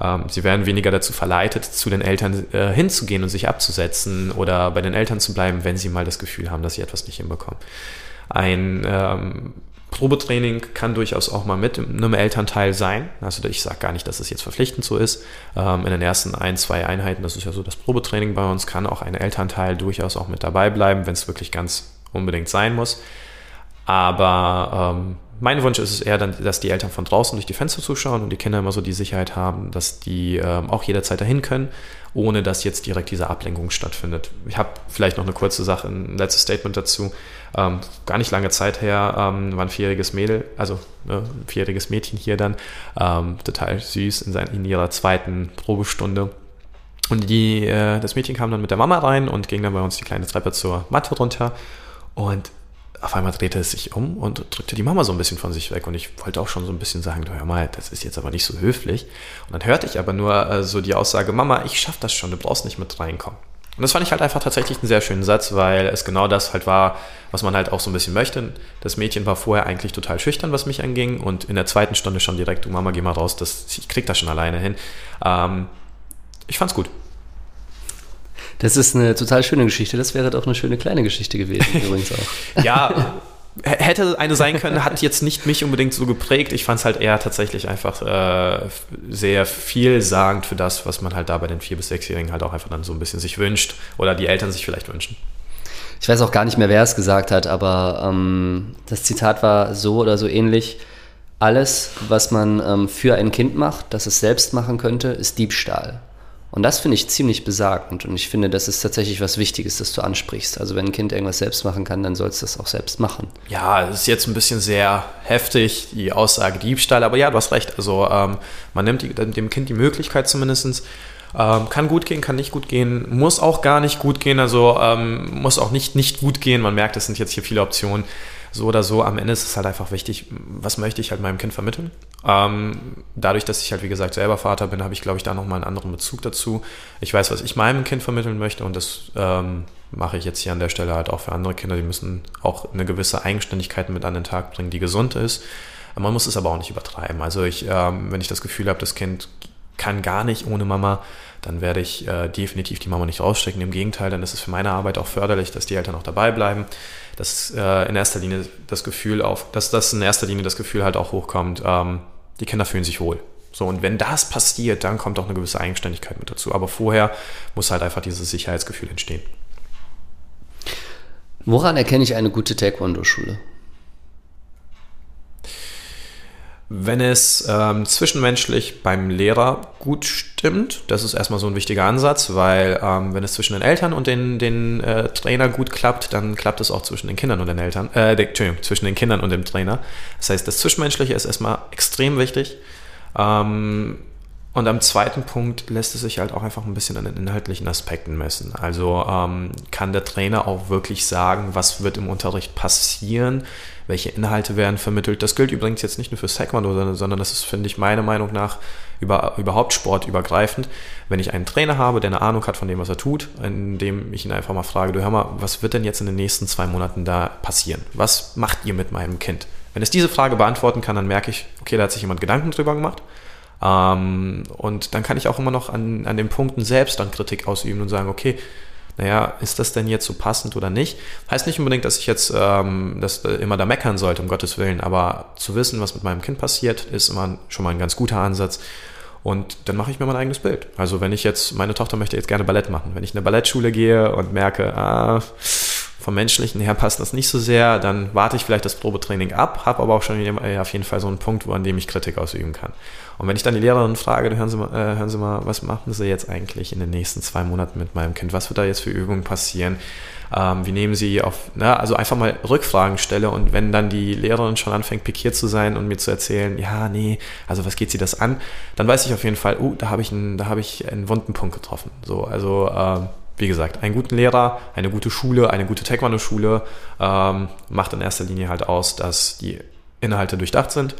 ähm, sie werden weniger dazu verleitet, zu den Eltern äh, hinzugehen und sich abzusetzen oder bei den Eltern zu bleiben, wenn sie mal das Gefühl haben, dass sie etwas nicht hinbekommen. Ein ähm, Probetraining kann durchaus auch mal mit einem Elternteil sein. Also ich sage gar nicht, dass es jetzt verpflichtend so ist. Ähm, in den ersten ein, zwei Einheiten, das ist ja so das Probetraining bei uns, kann auch ein Elternteil durchaus auch mit dabei bleiben, wenn es wirklich ganz unbedingt sein muss. Aber ähm, mein Wunsch ist es eher, dann, dass die Eltern von draußen durch die Fenster zuschauen und die Kinder immer so die Sicherheit haben, dass die ähm, auch jederzeit dahin können, ohne dass jetzt direkt diese Ablenkung stattfindet. Ich habe vielleicht noch eine kurze Sache, ein letztes Statement dazu. Ähm, gar nicht lange Zeit her ähm, war ein vierjähriges Mädel, also ne, ein vierjähriges Mädchen hier dann, ähm, total süß in, sein, in ihrer zweiten Probestunde. Und die, äh, das Mädchen kam dann mit der Mama rein und ging dann bei uns die kleine Treppe zur Matte runter. Und auf einmal drehte es sich um und drückte die Mama so ein bisschen von sich weg. Und ich wollte auch schon so ein bisschen sagen, hör mal, das ist jetzt aber nicht so höflich. Und dann hörte ich aber nur äh, so die Aussage, Mama, ich schaff das schon, du brauchst nicht mit reinkommen. Und das fand ich halt einfach tatsächlich einen sehr schönen Satz, weil es genau das halt war, was man halt auch so ein bisschen möchte. Das Mädchen war vorher eigentlich total schüchtern, was mich anging. Und in der zweiten Stunde schon direkt, du Mama, geh mal raus, das, ich krieg das schon alleine hin. Ähm, ich fand's gut. Das ist eine total schöne Geschichte. Das wäre doch eine schöne kleine Geschichte gewesen, übrigens auch. ja, hätte eine sein können, hat jetzt nicht mich unbedingt so geprägt. Ich fand es halt eher tatsächlich einfach äh, sehr vielsagend für das, was man halt da bei den vier bis sechsjährigen halt auch einfach dann so ein bisschen sich wünscht oder die Eltern sich vielleicht wünschen. Ich weiß auch gar nicht mehr, wer es gesagt hat, aber ähm, das Zitat war so oder so ähnlich. Alles, was man ähm, für ein Kind macht, das es selbst machen könnte, ist Diebstahl. Und das finde ich ziemlich besagend. Und ich finde, das ist tatsächlich was Wichtiges, das du ansprichst. Also wenn ein Kind irgendwas selbst machen kann, dann soll es das auch selbst machen. Ja, das ist jetzt ein bisschen sehr heftig, die Aussage Diebstahl. Aber ja, du hast recht. Also ähm, man nimmt die, dem Kind die Möglichkeit zumindest. Ähm, kann gut gehen, kann nicht gut gehen, muss auch gar nicht gut gehen, also ähm, muss auch nicht nicht gut gehen. Man merkt, es sind jetzt hier viele Optionen. so oder so, am Ende ist es halt einfach wichtig, was möchte ich halt meinem Kind vermitteln. Ähm, dadurch, dass ich halt, wie gesagt, selber Vater bin, habe ich, glaube ich, da nochmal einen anderen Bezug dazu. Ich weiß, was ich meinem Kind vermitteln möchte und das ähm, mache ich jetzt hier an der Stelle halt auch für andere Kinder. Die müssen auch eine gewisse Eigenständigkeit mit an den Tag bringen, die gesund ist. Man muss es aber auch nicht übertreiben. Also ich, ähm, wenn ich das Gefühl habe, das Kind kann gar nicht ohne Mama, dann werde ich äh, definitiv die Mama nicht rausstecken. Im Gegenteil, dann ist es für meine Arbeit auch förderlich, dass die Eltern auch dabei bleiben, dass äh, in erster Linie das Gefühl auf, dass das in erster Linie das Gefühl halt auch hochkommt, ähm, die Kinder fühlen sich wohl. So, und wenn das passiert, dann kommt auch eine gewisse Eigenständigkeit mit dazu. Aber vorher muss halt einfach dieses Sicherheitsgefühl entstehen. Woran erkenne ich eine gute Taekwondo-Schule? Wenn es ähm, zwischenmenschlich beim Lehrer gut stimmt, das ist erstmal so ein wichtiger Ansatz, weil ähm, wenn es zwischen den Eltern und den, den äh, Trainer gut klappt, dann klappt es auch zwischen den Kindern und den Eltern, äh, Entschuldigung, zwischen den Kindern und dem Trainer. Das heißt, das Zwischenmenschliche ist erstmal extrem wichtig. Ähm, und am zweiten Punkt lässt es sich halt auch einfach ein bisschen an den inhaltlichen Aspekten messen. Also ähm, kann der Trainer auch wirklich sagen, was wird im Unterricht passieren, welche Inhalte werden vermittelt. Das gilt übrigens jetzt nicht nur für Taekwondo, sondern, das ist, finde ich, meiner Meinung nach über, überhaupt sportübergreifend. Wenn ich einen Trainer habe, der eine Ahnung hat von dem, was er tut, indem ich ihn einfach mal frage, du hör mal, was wird denn jetzt in den nächsten zwei Monaten da passieren? Was macht ihr mit meinem Kind? Wenn es diese Frage beantworten kann, dann merke ich, okay, da hat sich jemand Gedanken drüber gemacht ähm, und dann kann ich auch immer noch an, an den Punkten selbst dann Kritik ausüben und sagen, okay, naja, ist das denn jetzt so passend oder nicht? Heißt nicht unbedingt, dass ich jetzt ähm, das immer da meckern sollte, um Gottes Willen, aber zu wissen, was mit meinem Kind passiert, ist immer schon mal ein ganz guter Ansatz. Und dann mache ich mir mein eigenes Bild. Also wenn ich jetzt, meine Tochter möchte jetzt gerne Ballett machen. Wenn ich in eine Ballettschule gehe und merke, ah, vom menschlichen her passt das nicht so sehr, dann warte ich vielleicht das Probetraining ab, habe aber auch schon auf jeden Fall so einen Punkt, wo an dem ich Kritik ausüben kann. Und wenn ich dann die Lehrerin frage, hören Sie mal, äh, hören Sie mal, was machen Sie jetzt eigentlich in den nächsten zwei Monaten mit meinem Kind? Was wird da jetzt für Übungen passieren? Ähm, wie nehmen Sie auf, na, also einfach mal Rückfragen stelle und wenn dann die Lehrerin schon anfängt, pikiert zu sein und mir zu erzählen, ja, nee, also was geht sie das an, dann weiß ich auf jeden Fall, uh, da habe ich einen, da habe ich einen wunden Punkt getroffen. So, also, äh, wie gesagt, einen guten Lehrer, eine gute Schule, eine gute Taekwondo-Schule ähm, macht in erster Linie halt aus, dass die Inhalte durchdacht sind,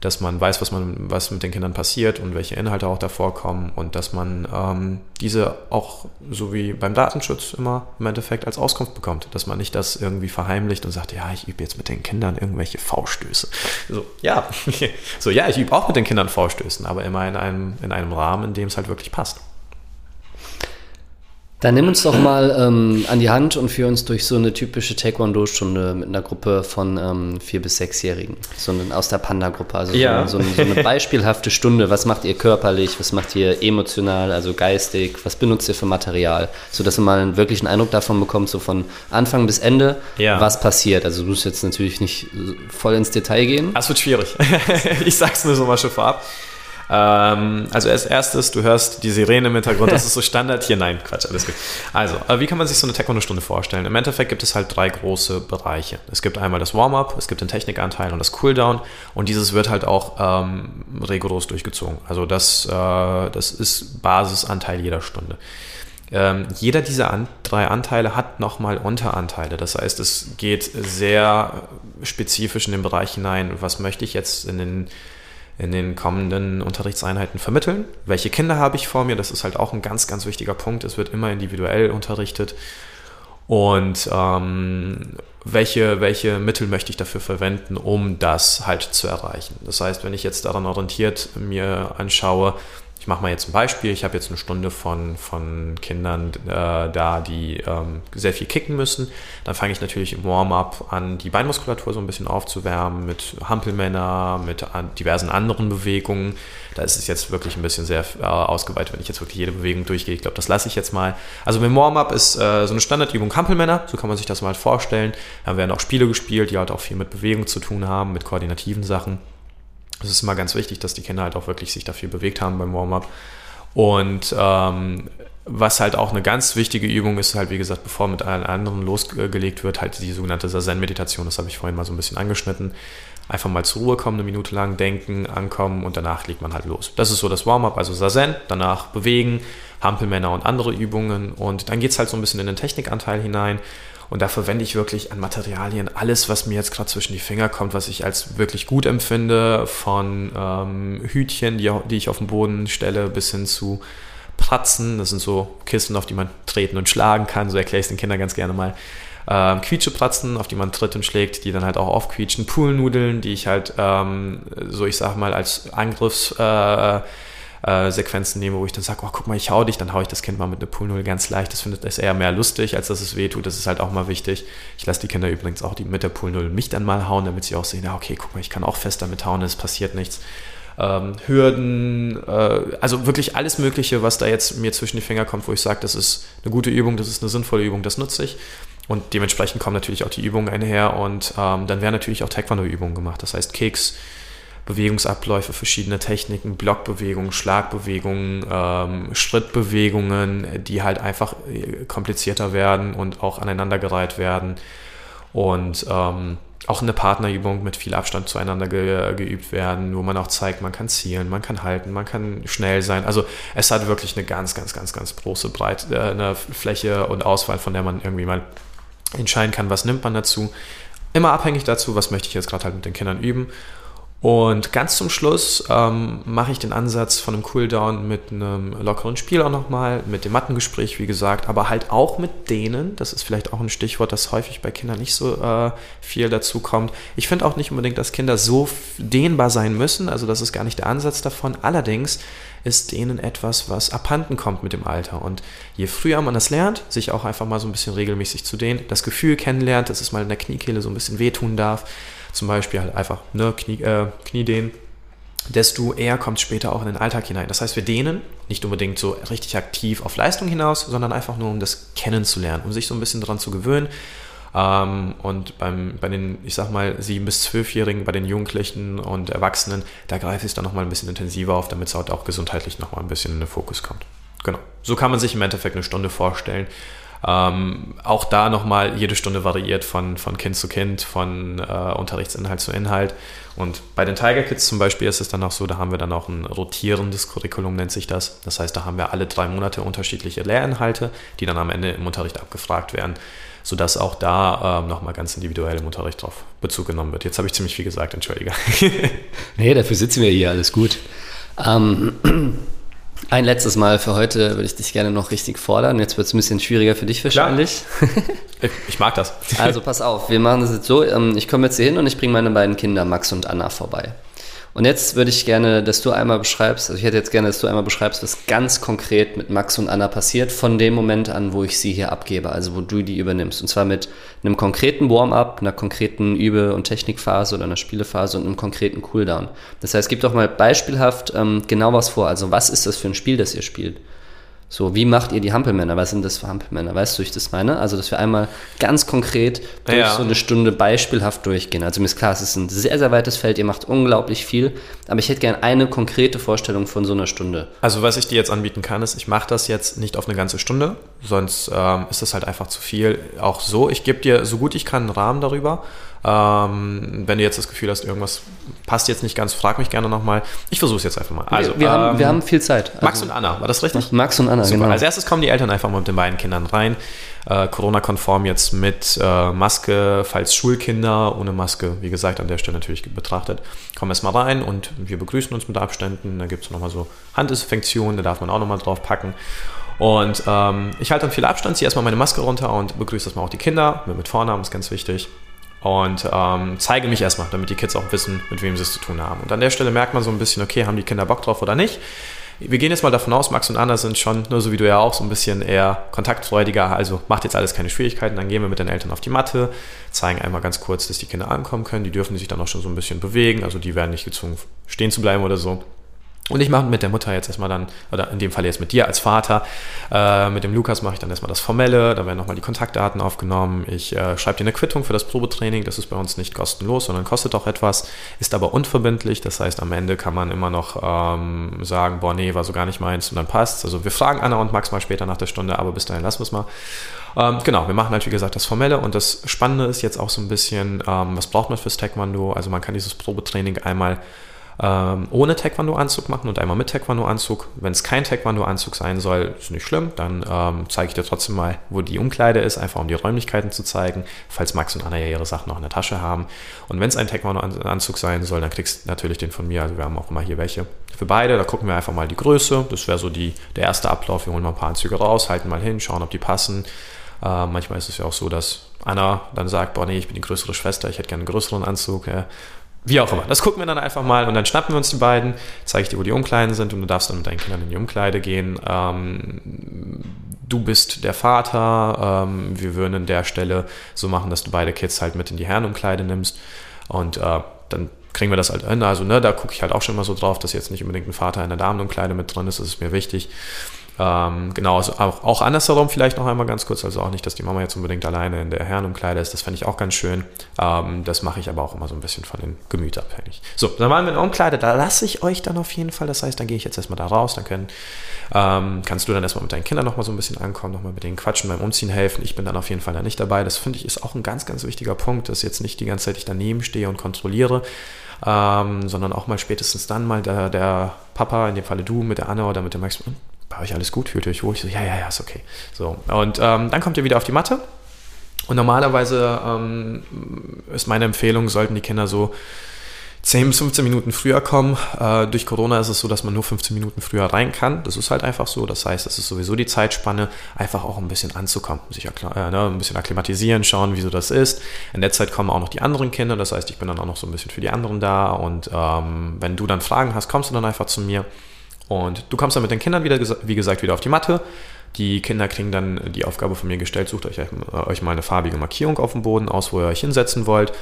dass man weiß, was, man, was mit den Kindern passiert und welche Inhalte auch davor kommen und dass man ähm, diese auch, so wie beim Datenschutz immer im Endeffekt als Auskunft bekommt, dass man nicht das irgendwie verheimlicht und sagt, ja, ich übe jetzt mit den Kindern irgendwelche V-Stöße. So, ja, so, ja, ich übe auch mit den Kindern V-Stößen, aber immer in einem, in einem Rahmen, in dem es halt wirklich passt. Dann nimm uns doch mal ähm, an die Hand und führ uns durch so eine typische Taekwondo-Stunde mit einer Gruppe von ähm, vier- bis sechsjährigen. So eine, aus der Panda-Gruppe. Also ja. so, so, eine beispielhafte Stunde. Was macht ihr körperlich? Was macht ihr emotional, also geistig? Was benutzt ihr für Material? So dass du mal einen wirklichen Eindruck davon bekommst, so von Anfang bis Ende, ja. was passiert. Also du musst jetzt natürlich nicht voll ins Detail gehen. Das wird schwierig. ich sag's nur so mal schon vorab. Ähm, also als erstes, du hörst die Sirene im Hintergrund, das ist so Standard hier. Nein, Quatsch, alles gut. Also, wie kann man sich so eine Taekwondo-Stunde vorstellen? Im Endeffekt gibt es halt drei große Bereiche. Es gibt einmal das Warm-up, es gibt den Technikanteil und das Cooldown und dieses wird halt auch ähm, rigoros durchgezogen. Also das, äh, das ist Basisanteil jeder Stunde. Ähm, jeder dieser an, drei Anteile hat nochmal Unteranteile. Das heißt, es geht sehr spezifisch in den Bereich hinein, was möchte ich jetzt in den in den kommenden Unterrichtseinheiten vermitteln. Welche Kinder habe ich vor mir? Das ist halt auch ein ganz, ganz wichtiger Punkt. Es wird immer individuell unterrichtet. Und ähm, welche, welche Mittel möchte ich dafür verwenden, um das halt zu erreichen? Das heißt, wenn ich jetzt daran orientiert mir anschaue, ich mache mal jetzt ein Beispiel. Ich habe jetzt eine Stunde von, von Kindern äh, da, die ähm, sehr viel kicken müssen. Dann fange ich natürlich im Warm-up an, die Beinmuskulatur so ein bisschen aufzuwärmen mit Hampelmänner, mit an, diversen anderen Bewegungen. Da ist es jetzt wirklich ein bisschen sehr äh, ausgeweitet, wenn ich jetzt wirklich jede Bewegung durchgehe. Ich glaube, das lasse ich jetzt mal. Also mit Warm-up ist äh, so eine Standardübung Hampelmänner, so kann man sich das mal vorstellen. Da werden auch Spiele gespielt, die halt auch viel mit Bewegung zu tun haben, mit koordinativen Sachen. Es ist immer ganz wichtig, dass die Kinder halt auch wirklich sich dafür bewegt haben beim Warm-up. Und ähm, was halt auch eine ganz wichtige Übung ist, halt wie gesagt, bevor mit allen anderen losgelegt wird, halt die sogenannte Sazen-Meditation, das habe ich vorhin mal so ein bisschen angeschnitten. Einfach mal zur Ruhe kommen, eine Minute lang denken, ankommen und danach legt man halt los. Das ist so das Warm-up, also Sazen, danach bewegen, Hampelmänner und andere Übungen und dann geht es halt so ein bisschen in den Technikanteil hinein Und da verwende ich wirklich an Materialien alles, was mir jetzt gerade zwischen die Finger kommt, was ich als wirklich gut empfinde, von ähm, Hütchen, die, die ich auf den Boden stelle, bis hin zu Pratzen. Das sind so Kisten, auf die man treten und schlagen kann. So erkläre ich es den Kindern ganz gerne mal. Ähm, Quietschepratzen, auf die man tritt und schlägt, die dann halt auch aufquietschen. Poolnudeln, die ich halt, ähm, so ich sag mal, als Angriffs... Äh, äh, Sequenzen nehme, wo ich dann sage, oh, guck mal, ich hau dich, dann hau ich das Kind mal mit einer Poolnull ganz leicht. Das findet es eher mehr lustig, als dass es weh tut. Das ist halt auch mal wichtig. Ich lasse die Kinder übrigens auch die mit der Poolnull mich dann mal hauen, damit sie auch sehen, ja, okay, guck mal, ich kann auch fest damit hauen, es passiert nichts. Ähm, Hürden, äh, also wirklich alles Mögliche, was da jetzt mir zwischen die Finger kommt, wo ich sage, das ist eine gute Übung, das ist eine sinnvolle Übung, das nutze ich. Und dementsprechend kommen natürlich auch die Übungen einher und ähm, dann werden natürlich auch Taekwondo-Übungen gemacht. Das heißt Keks, Bewegungsabläufe, verschiedene Techniken, Blockbewegungen, Schlagbewegungen, ähm, Schrittbewegungen, die halt einfach äh, komplizierter werden und auch aneinandergereiht werden. Und ähm, auch eine Partnerübung mit viel Abstand zueinander ge geübt werden, wo man auch zeigt, man kann zielen, man kann halten, man kann schnell sein. Also es hat wirklich eine ganz, ganz, ganz, ganz große Breite, äh, eine Fläche und Auswahl, von der man irgendwie mal entscheiden kann, was nimmt man dazu. Immer abhängig dazu, was möchte ich jetzt gerade halt mit den Kindern üben. Und ganz zum Schluss ähm, mache ich den Ansatz von einem Cooldown mit einem lockeren Spiel auch nochmal, mit dem Mattengespräch, wie gesagt, aber halt auch mit denen, das ist vielleicht auch ein Stichwort, das häufig bei Kindern nicht so äh, viel dazu kommt. Ich finde auch nicht unbedingt, dass Kinder so dehnbar sein müssen, also das ist gar nicht der Ansatz davon. Allerdings ist denen etwas, was abhanden kommt mit dem Alter. Und je früher man das lernt, sich auch einfach mal so ein bisschen regelmäßig zu dehnen, das Gefühl kennenlernt, dass es mal in der Kniekehle so ein bisschen wehtun darf, zum Beispiel halt einfach ne, Knie, äh, Kniedehnen, desto eher kommt es später auch in den Alltag hinein. Das heißt, wir dehnen nicht unbedingt so richtig aktiv auf Leistung hinaus, sondern einfach nur, um das kennenzulernen, um sich so ein bisschen daran zu gewöhnen. Ähm, und beim, bei den, ich sag mal, sieben- bis zwölfjährigen, bei den Jugendlichen und Erwachsenen, da greife ich es dann nochmal ein bisschen intensiver auf, damit es halt auch gesundheitlich nochmal ein bisschen in den Fokus kommt. Genau. So kann man sich im Endeffekt eine Stunde vorstellen. Ähm, auch da nochmal jede Stunde variiert von, von Kind zu Kind, von äh, Unterrichtsinhalt zu Inhalt. Und bei den Tiger Kids zum Beispiel ist es dann auch so, da haben wir dann auch ein rotierendes Curriculum, nennt sich das. Das heißt, da haben wir alle drei Monate unterschiedliche Lehrinhalte, die dann am Ende im Unterricht abgefragt werden, sodass auch da ähm, nochmal ganz individuell im Unterricht drauf Bezug genommen wird. Jetzt habe ich ziemlich viel gesagt, entschuldige. nee, dafür sitzen wir hier, alles gut. Ähm, ein letztes Mal für heute würde ich dich gerne noch richtig fordern. Jetzt wird es ein bisschen schwieriger für dich wahrscheinlich. Ich, ich, mag das. Also pass auf, wir machen das jetzt so. Ähm, ich komme jetzt hier hin und ich bringe meine beiden Kinder Max und Anna vorbei. Und jetzt würde ich gerne, dass du einmal beschreibst, also ich hätte jetzt gerne, dass du einmal beschreibst, was ganz konkret mit Max und Anna passiert, von dem Moment an, wo ich sie hier abgebe, also wo du die übernimmst. Und zwar mit einem konkreten Warm-up, einer konkreten Übe- und Technikphase oder einer Spielephase und einem konkreten Cooldown. Das heißt, gib doch mal beispielhaft ähm, genau was vor. Also was ist das für ein Spiel, das ihr spielt? So, wie macht ihr die Hampelmänner? Was sind das für Hampelmänner? Weißt du, wie ich das meine? Also, dass wir einmal ganz konkret durch ja. so eine Stunde beispielhaft durchgehen. Also, mir ist klar, es ist ein sehr, sehr weites Feld, ihr macht unglaublich viel, aber ich hätte gerne eine konkrete Vorstellung von so einer Stunde. Also, was ich dir jetzt anbieten kann, ist, ich mache das jetzt nicht auf eine ganze Stunde, sonst ähm, ist das halt einfach zu viel. Auch so, ich gebe dir so gut ich kann einen Rahmen darüber ähm, wenn du jetzt das Gefühl hast, irgendwas passt jetzt nicht ganz, frag mich gerne nochmal. Ich versuche es jetzt einfach mal. Also, wir, wir, ähm, haben, wir haben viel Zeit. Also, Max und Anna, war das richtig? Max und Anna, Super. genau. Als erstes kommen die Eltern einfach mal mit den beiden Kindern rein. Äh, Corona-konform jetzt mit äh, Maske, falls Schulkinder ohne Maske, wie gesagt, an der Stelle natürlich betrachtet, kommen erstmal rein und wir begrüßen uns mit Abständen. Da gibt es nochmal so Handdesinfektion, da darf man auch nochmal drauf packen. Und ähm, ich halte dann viel Abstand, ziehe erstmal meine Maske runter und begrüße erstmal auch die Kinder. Mit Vornamen ist ganz wichtig und ähm, zeige mich erstmal, damit die Kids auch wissen, mit wem sie es zu tun haben. Und an der Stelle merkt man so ein bisschen, okay, haben die Kinder Bock drauf oder nicht. Wir gehen jetzt mal davon aus, Max und Anna sind schon, nur so wie du ja auch, so ein bisschen eher kontaktfreudiger, also macht jetzt alles keine Schwierigkeiten. Dann gehen wir mit den Eltern auf die Matte, zeigen einmal ganz kurz, dass die Kinder ankommen können. Die dürfen sich dann auch schon so ein bisschen bewegen, also die werden nicht gezwungen, stehen zu bleiben oder so. Und ich mache mit der Mutter jetzt erstmal dann, oder in dem Fall jetzt mit dir als Vater, äh, mit dem Lukas mache ich dann erstmal das Formelle, da werden nochmal die Kontaktdaten aufgenommen. Ich äh, schreibe dir eine Quittung für das Probetraining, das ist bei uns nicht kostenlos, sondern kostet auch etwas, ist aber unverbindlich, das heißt am Ende kann man immer noch ähm, sagen, boah nee, war so gar nicht meins und dann passt Also wir fragen Anna und Max mal später nach der Stunde, aber bis dahin lassen wir es mal. Ähm, genau, wir machen halt wie gesagt das Formelle und das Spannende ist jetzt auch so ein bisschen, ähm, was braucht man fürs Taekwondo? Also man kann dieses Probetraining einmal ähm, ohne Taekwondo-Anzug machen und einmal mit Taekwondo-Anzug. Wenn es kein Taekwondo-Anzug sein soll, ist nicht schlimm. Dann ähm, zeige ich dir trotzdem mal, wo die Umkleide ist, einfach um die Räumlichkeiten zu zeigen, falls Max und Anna ja ihre Sachen noch in der Tasche haben. Und wenn es ein Taekwondo-Anzug sein soll, dann kriegst du natürlich den von mir. Also wir haben auch immer hier welche für beide. Da gucken wir einfach mal die Größe. Das wäre so die, der erste Ablauf. Wir holen mal ein paar Anzüge raus, halten mal hin, schauen, ob die passen. Äh, manchmal ist es ja auch so, dass Anna dann sagt, boah nee, ich bin die größere Schwester, ich hätte gerne einen größeren Anzug. Ja. Wie auch immer. Das gucken wir dann einfach mal und dann schnappen wir uns die beiden, zeige ich dir, wo die Umkleiden sind und du darfst dann mit deinen Kindern in die Umkleide gehen. Ähm, du bist der Vater. Ähm, wir würden an der Stelle so machen, dass du beide Kids halt mit in die Herrenumkleide nimmst und äh, dann kriegen wir das halt hin. Also ne, da gucke ich halt auch schon mal so drauf, dass jetzt nicht unbedingt ein Vater in der Damenumkleide mit drin ist. Das ist mir wichtig. Ähm, genau, also auch, auch andersherum vielleicht noch einmal ganz kurz, also auch nicht, dass die Mama jetzt unbedingt alleine in der Herrenumkleide ist, das fände ich auch ganz schön. Ähm, das mache ich aber auch immer so ein bisschen von den Gemüt abhängig. So, dann waren wir in der Umkleide, da lasse ich euch dann auf jeden Fall, das heißt, dann gehe ich jetzt erstmal da raus, dann können, ähm, kannst du dann erstmal mit deinen Kindern nochmal so ein bisschen ankommen, nochmal mit denen quatschen, beim Umziehen helfen. Ich bin dann auf jeden Fall da nicht dabei. Das finde ich ist auch ein ganz, ganz wichtiger Punkt, dass jetzt nicht die ganze Zeit ich daneben stehe und kontrolliere, ähm, sondern auch mal spätestens dann mal der, der Papa, in dem Falle du, mit der Anna oder mit dem Max, bei euch alles gut, fühlt ihr euch wohl? Ich so, ja, ja, ja, ist okay. So, und ähm, dann kommt ihr wieder auf die Matte. Und normalerweise ähm, ist meine Empfehlung, sollten die Kinder so 10 bis 15 Minuten früher kommen. Äh, durch Corona ist es so, dass man nur 15 Minuten früher rein kann. Das ist halt einfach so. Das heißt, das ist sowieso die Zeitspanne, einfach auch ein bisschen anzukommen, sich äh, ne, ein bisschen akklimatisieren, schauen, wieso das ist. In der Zeit kommen auch noch die anderen Kinder. Das heißt, ich bin dann auch noch so ein bisschen für die anderen da. Und ähm, wenn du dann Fragen hast, kommst du dann einfach zu mir. Und du kommst dann mit den Kindern wieder, wie gesagt, wieder auf die Matte. Die Kinder kriegen dann die Aufgabe von mir gestellt, sucht euch, euch mal eine farbige Markierung auf dem Boden aus, wo ihr euch hinsetzen wollt.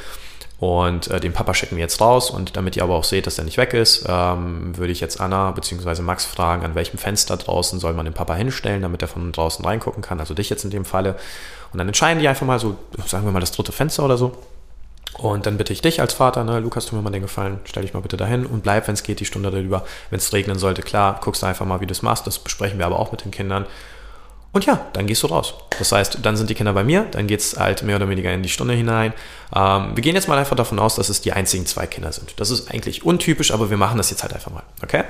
Und äh, den Papa schicken wir jetzt raus. Und damit ihr aber auch seht, dass er nicht weg ist, ähm, würde ich jetzt Anna bzw. Max fragen, an welchem Fenster draußen soll man den Papa hinstellen, damit er von draußen reingucken kann. Also dich jetzt in dem Falle. Und dann entscheiden die einfach mal so, sagen wir mal das dritte Fenster oder so. Und dann bitte ich dich als Vater, ne, Lukas, tu mir mal den Gefallen, stell dich mal bitte dahin und bleib, wenn es geht, die Stunde darüber. Wenn es regnen sollte, klar, guckst du einfach mal, wie du es machst. Das besprechen wir aber auch mit den Kindern. Und ja, dann gehst du raus. Das heißt, dann sind die Kinder bei mir, dann geht es halt mehr oder weniger in die Stunde hinein. Ähm, wir gehen jetzt mal einfach davon aus, dass es die einzigen zwei Kinder sind. Das ist eigentlich untypisch, aber wir machen das jetzt halt einfach mal. Okay?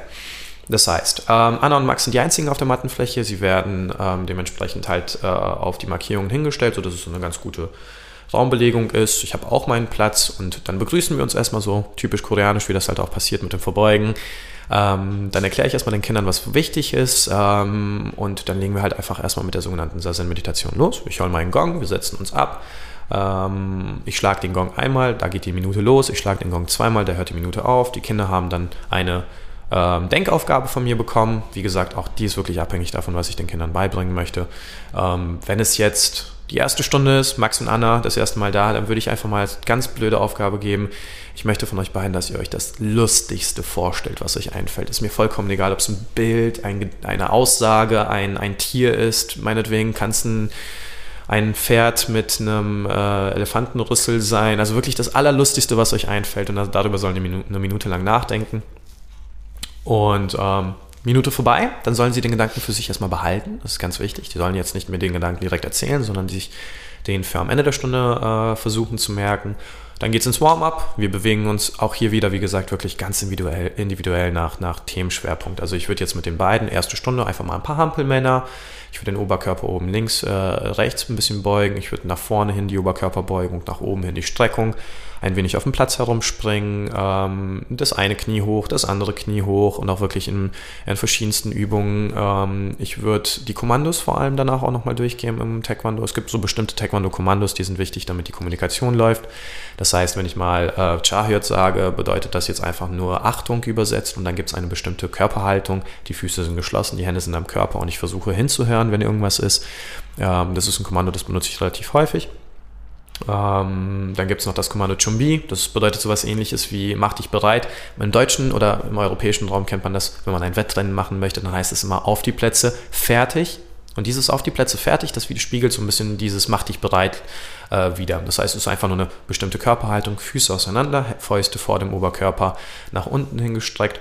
Das heißt, ähm, Anna und Max sind die einzigen auf der Mattenfläche. Sie werden ähm, dementsprechend halt äh, auf die Markierungen hingestellt, sodass es so eine ganz gute Raumbelegung ist. Ich habe auch meinen Platz und dann begrüßen wir uns erstmal so typisch koreanisch, wie das halt auch passiert mit dem Verbeugen. Ähm, dann erkläre ich erstmal den Kindern, was wichtig ist ähm, und dann legen wir halt einfach erstmal mit der sogenannten Sazen-Meditation los. Ich hole meinen Gong, wir setzen uns ab. Ähm, ich schlage den Gong einmal, da geht die Minute los. Ich schlage den Gong zweimal, da hört die Minute auf. Die Kinder haben dann eine ähm, Denkaufgabe von mir bekommen. Wie gesagt, auch die ist wirklich abhängig davon, was ich den Kindern beibringen möchte. Ähm, wenn es jetzt die erste Stunde ist, Max und Anna das erste Mal da, dann würde ich einfach mal als ganz blöde Aufgabe geben. Ich möchte von euch beiden, dass ihr euch das Lustigste vorstellt, was euch einfällt. Ist mir vollkommen egal, ob es ein Bild, ein, eine Aussage, ein, ein Tier ist. Meinetwegen kann es ein, ein Pferd mit einem äh, Elefantenrüssel sein. Also wirklich das Allerlustigste, was euch einfällt. Und darüber sollen die Minute, eine Minute lang nachdenken. Und ähm, Minute vorbei, dann sollen sie den Gedanken für sich erstmal behalten. Das ist ganz wichtig. Die sollen jetzt nicht mehr den Gedanken direkt erzählen, sondern sich den für am Ende der Stunde äh, versuchen zu merken. Dann geht es ins Warm-up. Wir bewegen uns auch hier wieder, wie gesagt, wirklich ganz individuell, individuell nach, nach Themenschwerpunkt. Also ich würde jetzt mit den beiden erste Stunde einfach mal ein paar Hampelmänner. Ich würde den Oberkörper oben links, äh, rechts ein bisschen beugen. Ich würde nach vorne hin die Oberkörperbeugung, nach oben hin die Streckung ein wenig auf dem Platz herumspringen, ähm, das eine Knie hoch, das andere Knie hoch und auch wirklich in, in verschiedensten Übungen. Ähm, ich würde die Kommandos vor allem danach auch nochmal durchgehen im Taekwondo. Es gibt so bestimmte Taekwondo-Kommandos, die sind wichtig, damit die Kommunikation läuft. Das heißt, wenn ich mal äh, Chahyot sage, bedeutet das jetzt einfach nur Achtung übersetzt und dann gibt es eine bestimmte Körperhaltung. Die Füße sind geschlossen, die Hände sind am Körper und ich versuche hinzuhören, wenn irgendwas ist. Ähm, das ist ein Kommando, das benutze ich relativ häufig. Ähm, dann gibt es noch das Kommando Chumbi, das bedeutet sowas ähnliches wie mach dich bereit. Im deutschen oder im europäischen Raum kennt man das, wenn man ein Wettrennen machen möchte, dann heißt es immer auf die Plätze, fertig. Und dieses auf die Plätze fertig, das spiegelt so ein bisschen dieses mach dich bereit äh, wieder. Das heißt, es ist einfach nur eine bestimmte Körperhaltung, Füße auseinander, Fäuste vor dem Oberkörper nach unten hingestreckt.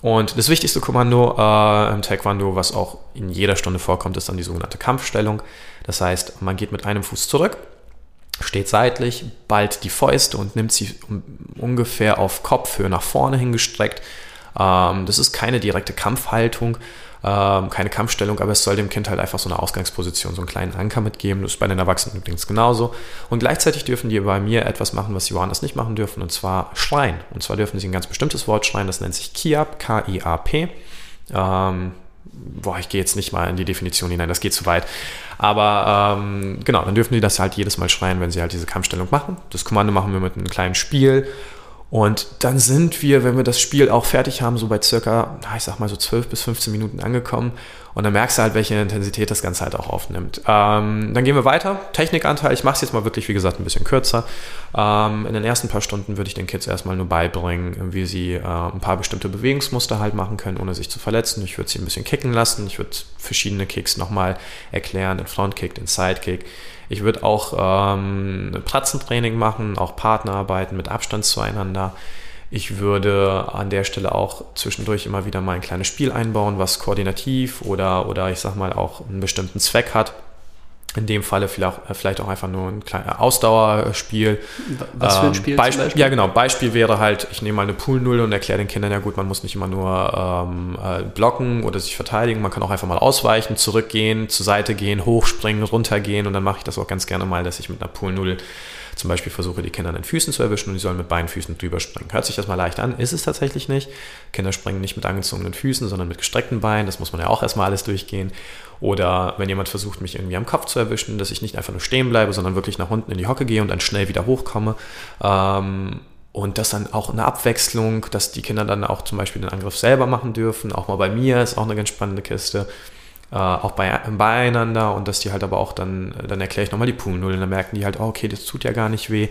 Und das wichtigste Kommando äh, im Taekwondo, was auch in jeder Stunde vorkommt, ist dann die sogenannte Kampfstellung. Das heißt, man geht mit einem Fuß zurück, steht seitlich, ballt die Fäuste und nimmt sie ungefähr auf Kopfhöhe nach vorne hingestreckt. Ähm, das ist keine direkte Kampfhaltung, ähm, keine Kampfstellung, aber es soll dem Kind halt einfach so eine Ausgangsposition, so einen kleinen Anker mitgeben. Das ist bei den Erwachsenen übrigens genauso. Und gleichzeitig dürfen die bei mir etwas machen, was sie woanders nicht machen dürfen, und zwar schreien. Und zwar dürfen sie ein ganz bestimmtes Wort schreien, das nennt sich Kiap, K-I-A-P. Ähm, boah, ich gehe jetzt nicht mal in die Definition hinein, das geht zu weit. Aber ähm, genau, dann dürfen die das halt jedes Mal schreien, wenn sie halt diese Kampfstellung machen. Das Kommando machen wir mit einem kleinen Spiel und dann sind wir, wenn wir das Spiel auch fertig haben, so bei circa, ich sag mal so 12 bis 15 Minuten angekommen. Und dann merkst du halt, welche Intensität das Ganze halt auch aufnimmt. Ähm, dann gehen wir weiter. Technikanteil, ich mache es jetzt mal wirklich, wie gesagt, ein bisschen kürzer. Ähm, in den ersten paar Stunden würde ich den Kids erstmal nur beibringen, wie sie äh, ein paar bestimmte Bewegungsmuster halt machen können, ohne sich zu verletzen. Ich würde sie ein bisschen kicken lassen. Ich würde verschiedene Kicks nochmal erklären, den Frontkick, den Sidekick. Ich würde auch ähm, Pratzentraining machen, auch Partnerarbeiten mit Abstand zueinander. Ich würde an der Stelle auch zwischendurch immer wieder mal ein kleines Spiel einbauen, was koordinativ oder, oder ich sag mal auch einen bestimmten Zweck hat. In dem Falle vielleicht auch einfach nur ein kleines Ausdauerspiel. Was für ein ähm, Spiel? Beispiel, Ja, genau. Beispiel wäre halt, ich nehme mal eine Poolnull und erkläre den Kindern, ja gut, man muss nicht immer nur ähm, äh, blocken oder sich verteidigen, man kann auch einfach mal ausweichen, zurückgehen, zur Seite gehen, hochspringen, runtergehen und dann mache ich das auch ganz gerne mal, dass ich mit einer Poolnull zum Beispiel versuche, die Kinder an den Füßen zu erwischen und die sollen mit beiden Füßen drüber springen. Hört sich das mal leicht an, ist es tatsächlich nicht. Kinder springen nicht mit angezogenen Füßen, sondern mit gestreckten Beinen. Das muss man ja auch erstmal alles durchgehen. Oder wenn jemand versucht, mich irgendwie am Kopf zu erwischen, dass ich nicht einfach nur stehen bleibe, sondern wirklich nach unten in die Hocke gehe und dann schnell wieder hochkomme. Ähm, und das dann auch eine Abwechslung, dass die Kinder dann auch zum Beispiel den Angriff selber machen dürfen. Auch mal bei mir ist auch eine ganz spannende Kiste äh, auch bei, beieinander und dass die halt aber auch dann, dann erkläre ich nochmal die Poolnull und dann merken die halt, oh, okay, das tut ja gar nicht weh.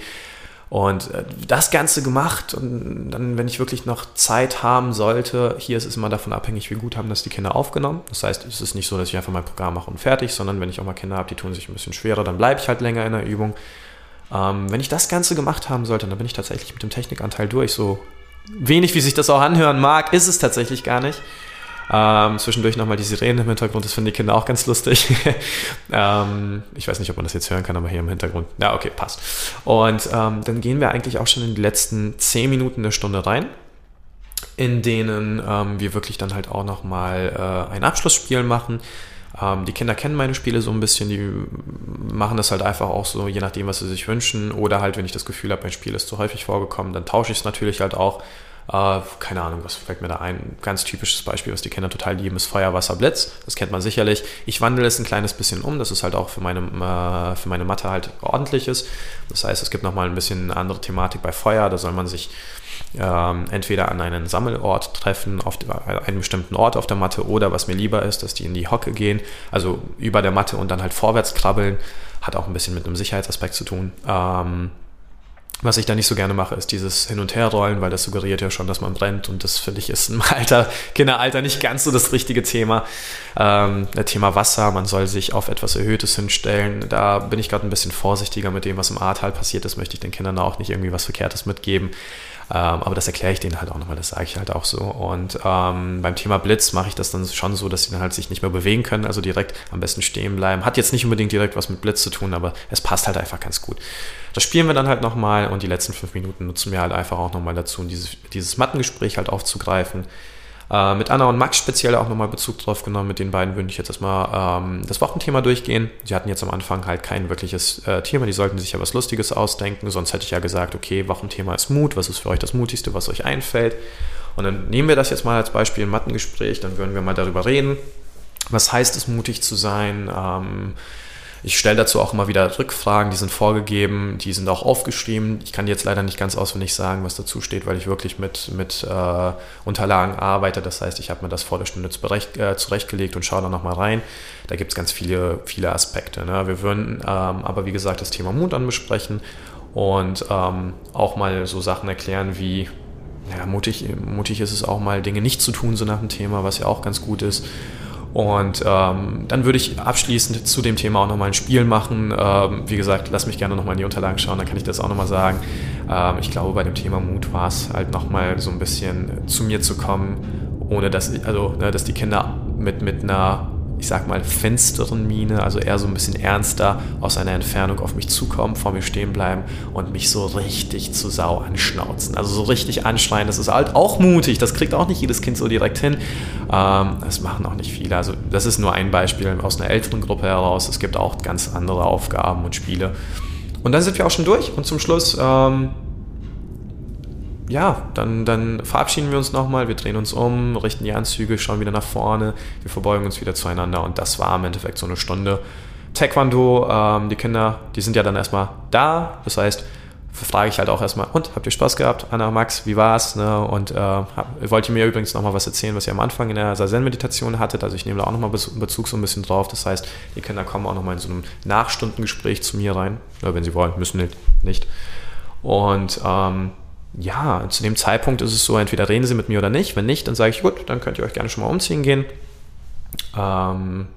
Und äh, das Ganze gemacht und dann, wenn ich wirklich noch Zeit haben sollte, hier ist es immer davon abhängig, wie gut haben das die Kinder aufgenommen. Das heißt, es ist nicht so, dass ich einfach mein Programm mache und fertig, sondern wenn ich auch mal Kinder habe, die tun sich ein bisschen schwerer, dann bleibe ich halt länger in der Übung. Ähm, wenn ich das Ganze gemacht haben sollte, dann bin ich tatsächlich mit dem Technikanteil durch. So wenig, wie sich das auch anhören mag, ist es tatsächlich gar nicht. Ähm, zwischendurch nochmal die Sirenen im Hintergrund, das finden die Kinder auch ganz lustig. ähm, ich weiß nicht, ob man das jetzt hören kann, aber hier im Hintergrund. Ja, okay, passt. Und ähm, dann gehen wir eigentlich auch schon in die letzten zehn Minuten der Stunde rein, in denen ähm, wir wirklich dann halt auch nochmal äh, ein Abschlussspiel machen. Ähm, die Kinder kennen meine Spiele so ein bisschen, die machen das halt einfach auch so, je nachdem, was sie sich wünschen. Oder halt, wenn ich das Gefühl habe, mein Spiel ist zu häufig vorgekommen, dann tausche ich es natürlich halt auch äh, keine Ahnung, was fällt mir da ein? Ganz typisches Beispiel, was die Kinder total lieben, ist Feuer, Wasser, Blitz. Das kennt man sicherlich. Ich wandle es ein kleines bisschen um, dass es halt auch für meine, äh, für meine Mathe halt ordentlich ist. Das heißt, es gibt nochmal ein bisschen eine andere Thematik bei Feuer. Da soll man sich ähm, entweder an einen Sammelort treffen, auf einem bestimmten Ort auf der Matte, oder was mir lieber ist, dass die in die Hocke gehen, also über der Matte und dann halt vorwärts krabbeln. Hat auch ein bisschen mit einem Sicherheitsaspekt zu tun. Ähm, was ich da nicht so gerne mache, ist dieses Hin- und Herrollen, weil das suggeriert ja schon, dass man brennt und das finde ich ist im Alter, Kinderalter nicht ganz so das richtige Thema. Ähm, das Thema Wasser, man soll sich auf etwas Erhöhtes hinstellen. Da bin ich gerade ein bisschen vorsichtiger mit dem, was im Ahrtal passiert ist, möchte ich den Kindern auch nicht irgendwie was Verkehrtes mitgeben. Ähm, aber das erkläre ich denen halt auch nochmal, das sage ich halt auch so. Und ähm, beim Thema Blitz mache ich das dann schon so, dass sie dann halt sich nicht mehr bewegen können, also direkt am besten stehen bleiben. Hat jetzt nicht unbedingt direkt was mit Blitz zu tun, aber es passt halt einfach ganz gut. Das spielen wir dann halt nochmal und die letzten fünf Minuten nutzen wir halt einfach auch nochmal dazu, um dieses, dieses Mattengespräch halt aufzugreifen. Äh, mit Anna und Max speziell auch nochmal Bezug drauf genommen. Mit den beiden würde ich jetzt erstmal ähm, das Wochenthema durchgehen. Sie hatten jetzt am Anfang halt kein wirkliches äh, Thema, die sollten sich ja was Lustiges ausdenken. Sonst hätte ich ja gesagt, okay, Wochenthema ist Mut. Was ist für euch das Mutigste, was euch einfällt? Und dann nehmen wir das jetzt mal als Beispiel im Mattengespräch. Dann würden wir mal darüber reden. Was heißt es, mutig zu sein? Ähm, ich stelle dazu auch immer wieder Rückfragen, die sind vorgegeben, die sind auch aufgeschrieben. Ich kann jetzt leider nicht ganz auswendig sagen, was dazu steht, weil ich wirklich mit, mit äh, Unterlagen arbeite. Das heißt, ich habe mir das vor der Stunde zurecht, äh, zurechtgelegt und schaue da nochmal rein. Da gibt es ganz viele, viele Aspekte. Ne? Wir würden ähm, aber, wie gesagt, das Thema Mut anbesprechen und ähm, auch mal so Sachen erklären wie, ja, mutig, mutig ist es auch mal, Dinge nicht zu tun, so nach dem Thema, was ja auch ganz gut ist. Und ähm, dann würde ich abschließend zu dem Thema auch nochmal ein Spiel machen. Ähm, wie gesagt, lass mich gerne nochmal in die Unterlagen schauen, dann kann ich das auch nochmal sagen. Ähm, ich glaube, bei dem Thema Mut war es halt nochmal so ein bisschen zu mir zu kommen, ohne dass, also, ne, dass die Kinder mit, mit einer ich sag mal, finsteren Miene, also eher so ein bisschen ernster, aus einer Entfernung auf mich zukommen, vor mir stehen bleiben und mich so richtig zu Sau anschnauzen. Also so richtig anschreien, das ist halt auch mutig, das kriegt auch nicht jedes Kind so direkt hin. Ähm, das machen auch nicht viele. Also das ist nur ein Beispiel aus einer älteren Gruppe heraus. Es gibt auch ganz andere Aufgaben und Spiele. Und dann sind wir auch schon durch und zum Schluss ähm, ja, dann, dann verabschieden wir uns nochmal, wir drehen uns um, richten die Anzüge, schauen wieder nach vorne, wir verbeugen uns wieder zueinander und das war im Endeffekt so eine Stunde Taekwondo. Ähm, die Kinder, die sind ja dann erstmal da, das heißt, frage ich halt auch erstmal, und habt ihr Spaß gehabt? Anna, Max, wie war's? Ne? Und äh, hab, wollt ihr mir übrigens nochmal was erzählen, was ihr am Anfang in der Sazen-Meditation hattet? Also ich nehme da auch nochmal Bezug so ein bisschen drauf. Das heißt, die Kinder kommen auch nochmal in so einem Nachstundengespräch zu mir rein, wenn sie wollen, müssen nicht. Und ähm, ja, zu dem Zeitpunkt ist es so, entweder reden sie mit mir oder nicht. Wenn nicht, dann sage ich, gut, dann könnt ihr euch gerne schon mal umziehen gehen. Ähm,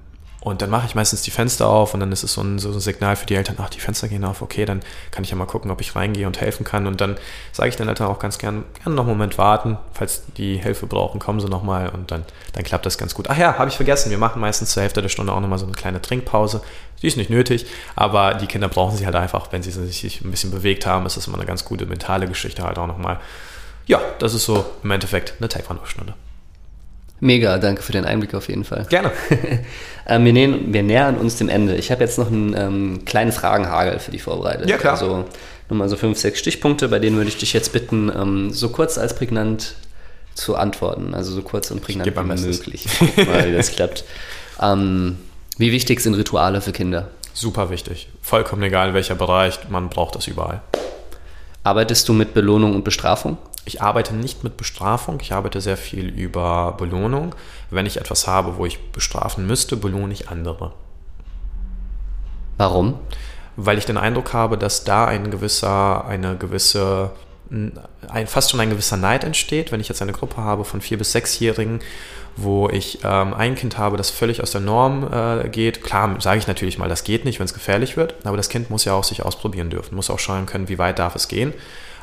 und dann mache ich meistens die Fenster auf und dann ist es so ein, so ein, Signal für die Eltern, ach, die Fenster gehen auf, okay, dann kann ich ja mal gucken, ob ich reingehe und helfen kann. Und dann sage ich den Eltern auch ganz gern, gerne noch einen Moment warten, falls die Hilfe brauchen, kommen sie nochmal und dann, dann klappt das ganz gut. Ach ja, habe ich vergessen, wir machen meistens zur Hälfte der Stunde auch nochmal so eine kleine Trinkpause. Die ist nicht nötig, aber die Kinder brauchen sie halt einfach, wenn sie sich ein bisschen bewegt haben, ist das immer eine ganz gute mentale Geschichte halt auch nochmal. Ja, das ist so im Endeffekt eine Taekwondo-Stunde. Mega, danke für den Einblick auf jeden Fall. Gerne. ähm, wir, nähern, wir, nähern, uns dem Ende. Ich habe jetzt noch einen ähm, kleinen Fragenhagel für dich vorbereitet. Ja, klar. Also nochmal so fünf, sechs Stichpunkte, bei denen würde ich dich jetzt bitten, ähm, so kurz als prägnant zu antworten. Also so kurz und prägnant wie möglich. Mal, wie das klappt. Ähm, wie wichtig sind Rituale für Kinder? Super wichtig. Vollkommen egal, welcher Bereich, man braucht das überall. Arbeitest du mit Belohnung und Bestrafung? Ich arbeite nicht mit Bestrafung, ich arbeite sehr viel über Belohnung. Wenn ich etwas habe, wo ich bestrafen müsste, belohne ich andere. Warum? Weil ich den Eindruck habe, dass da ein gewisser, eine gewisse, ein, fast schon ein gewisser Neid entsteht, wenn ich jetzt eine Gruppe habe von vier bis sechsjährigen, wo ich ähm, ein Kind habe, das völlig aus der Norm äh, geht. Klar, sage ich natürlich mal, das geht nicht, wenn es gefährlich wird, aber das Kind muss ja auch sich ausprobieren dürfen, muss auch schauen können, wie weit darf es gehen.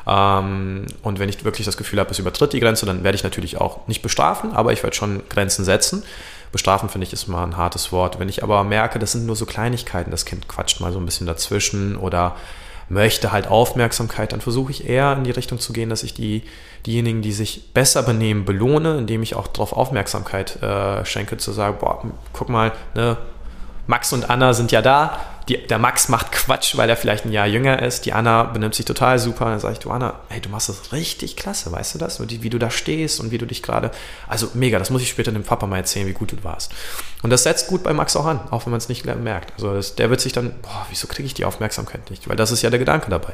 Ähm, und wenn ich wirklich das Gefühl habe, es übertritt die Grenze, dann werde ich natürlich auch nicht bestrafen, aber ich werde schon Grenzen setzen. Bestrafen finde ich ist mal ein hartes Wort. Wenn ich aber merke, das sind nur so Kleinigkeiten, das Kind quatscht mal so ein bisschen dazwischen oder möchte halt Aufmerksamkeit, dann versuche ich eher in die Richtung zu gehen, dass ich die, diejenigen, die sich besser benehmen, belohne, indem ich auch darauf Aufmerksamkeit äh, schenke, zu sagen, boah, guck mal, ne, Max und Anna sind ja da, die, der Max macht Quatsch, weil er vielleicht ein Jahr jünger ist. Die Anna benimmt sich total super. Dann sage ich, du Anna, hey, du machst das richtig klasse, weißt du das? Wie, wie du da stehst und wie du dich gerade. Also mega, das muss ich später dem Papa mal erzählen, wie gut du warst. Und das setzt gut bei Max auch an, auch wenn man es nicht merkt. Also das, der wird sich dann, boah, wieso kriege ich die Aufmerksamkeit nicht? Weil das ist ja der Gedanke dabei.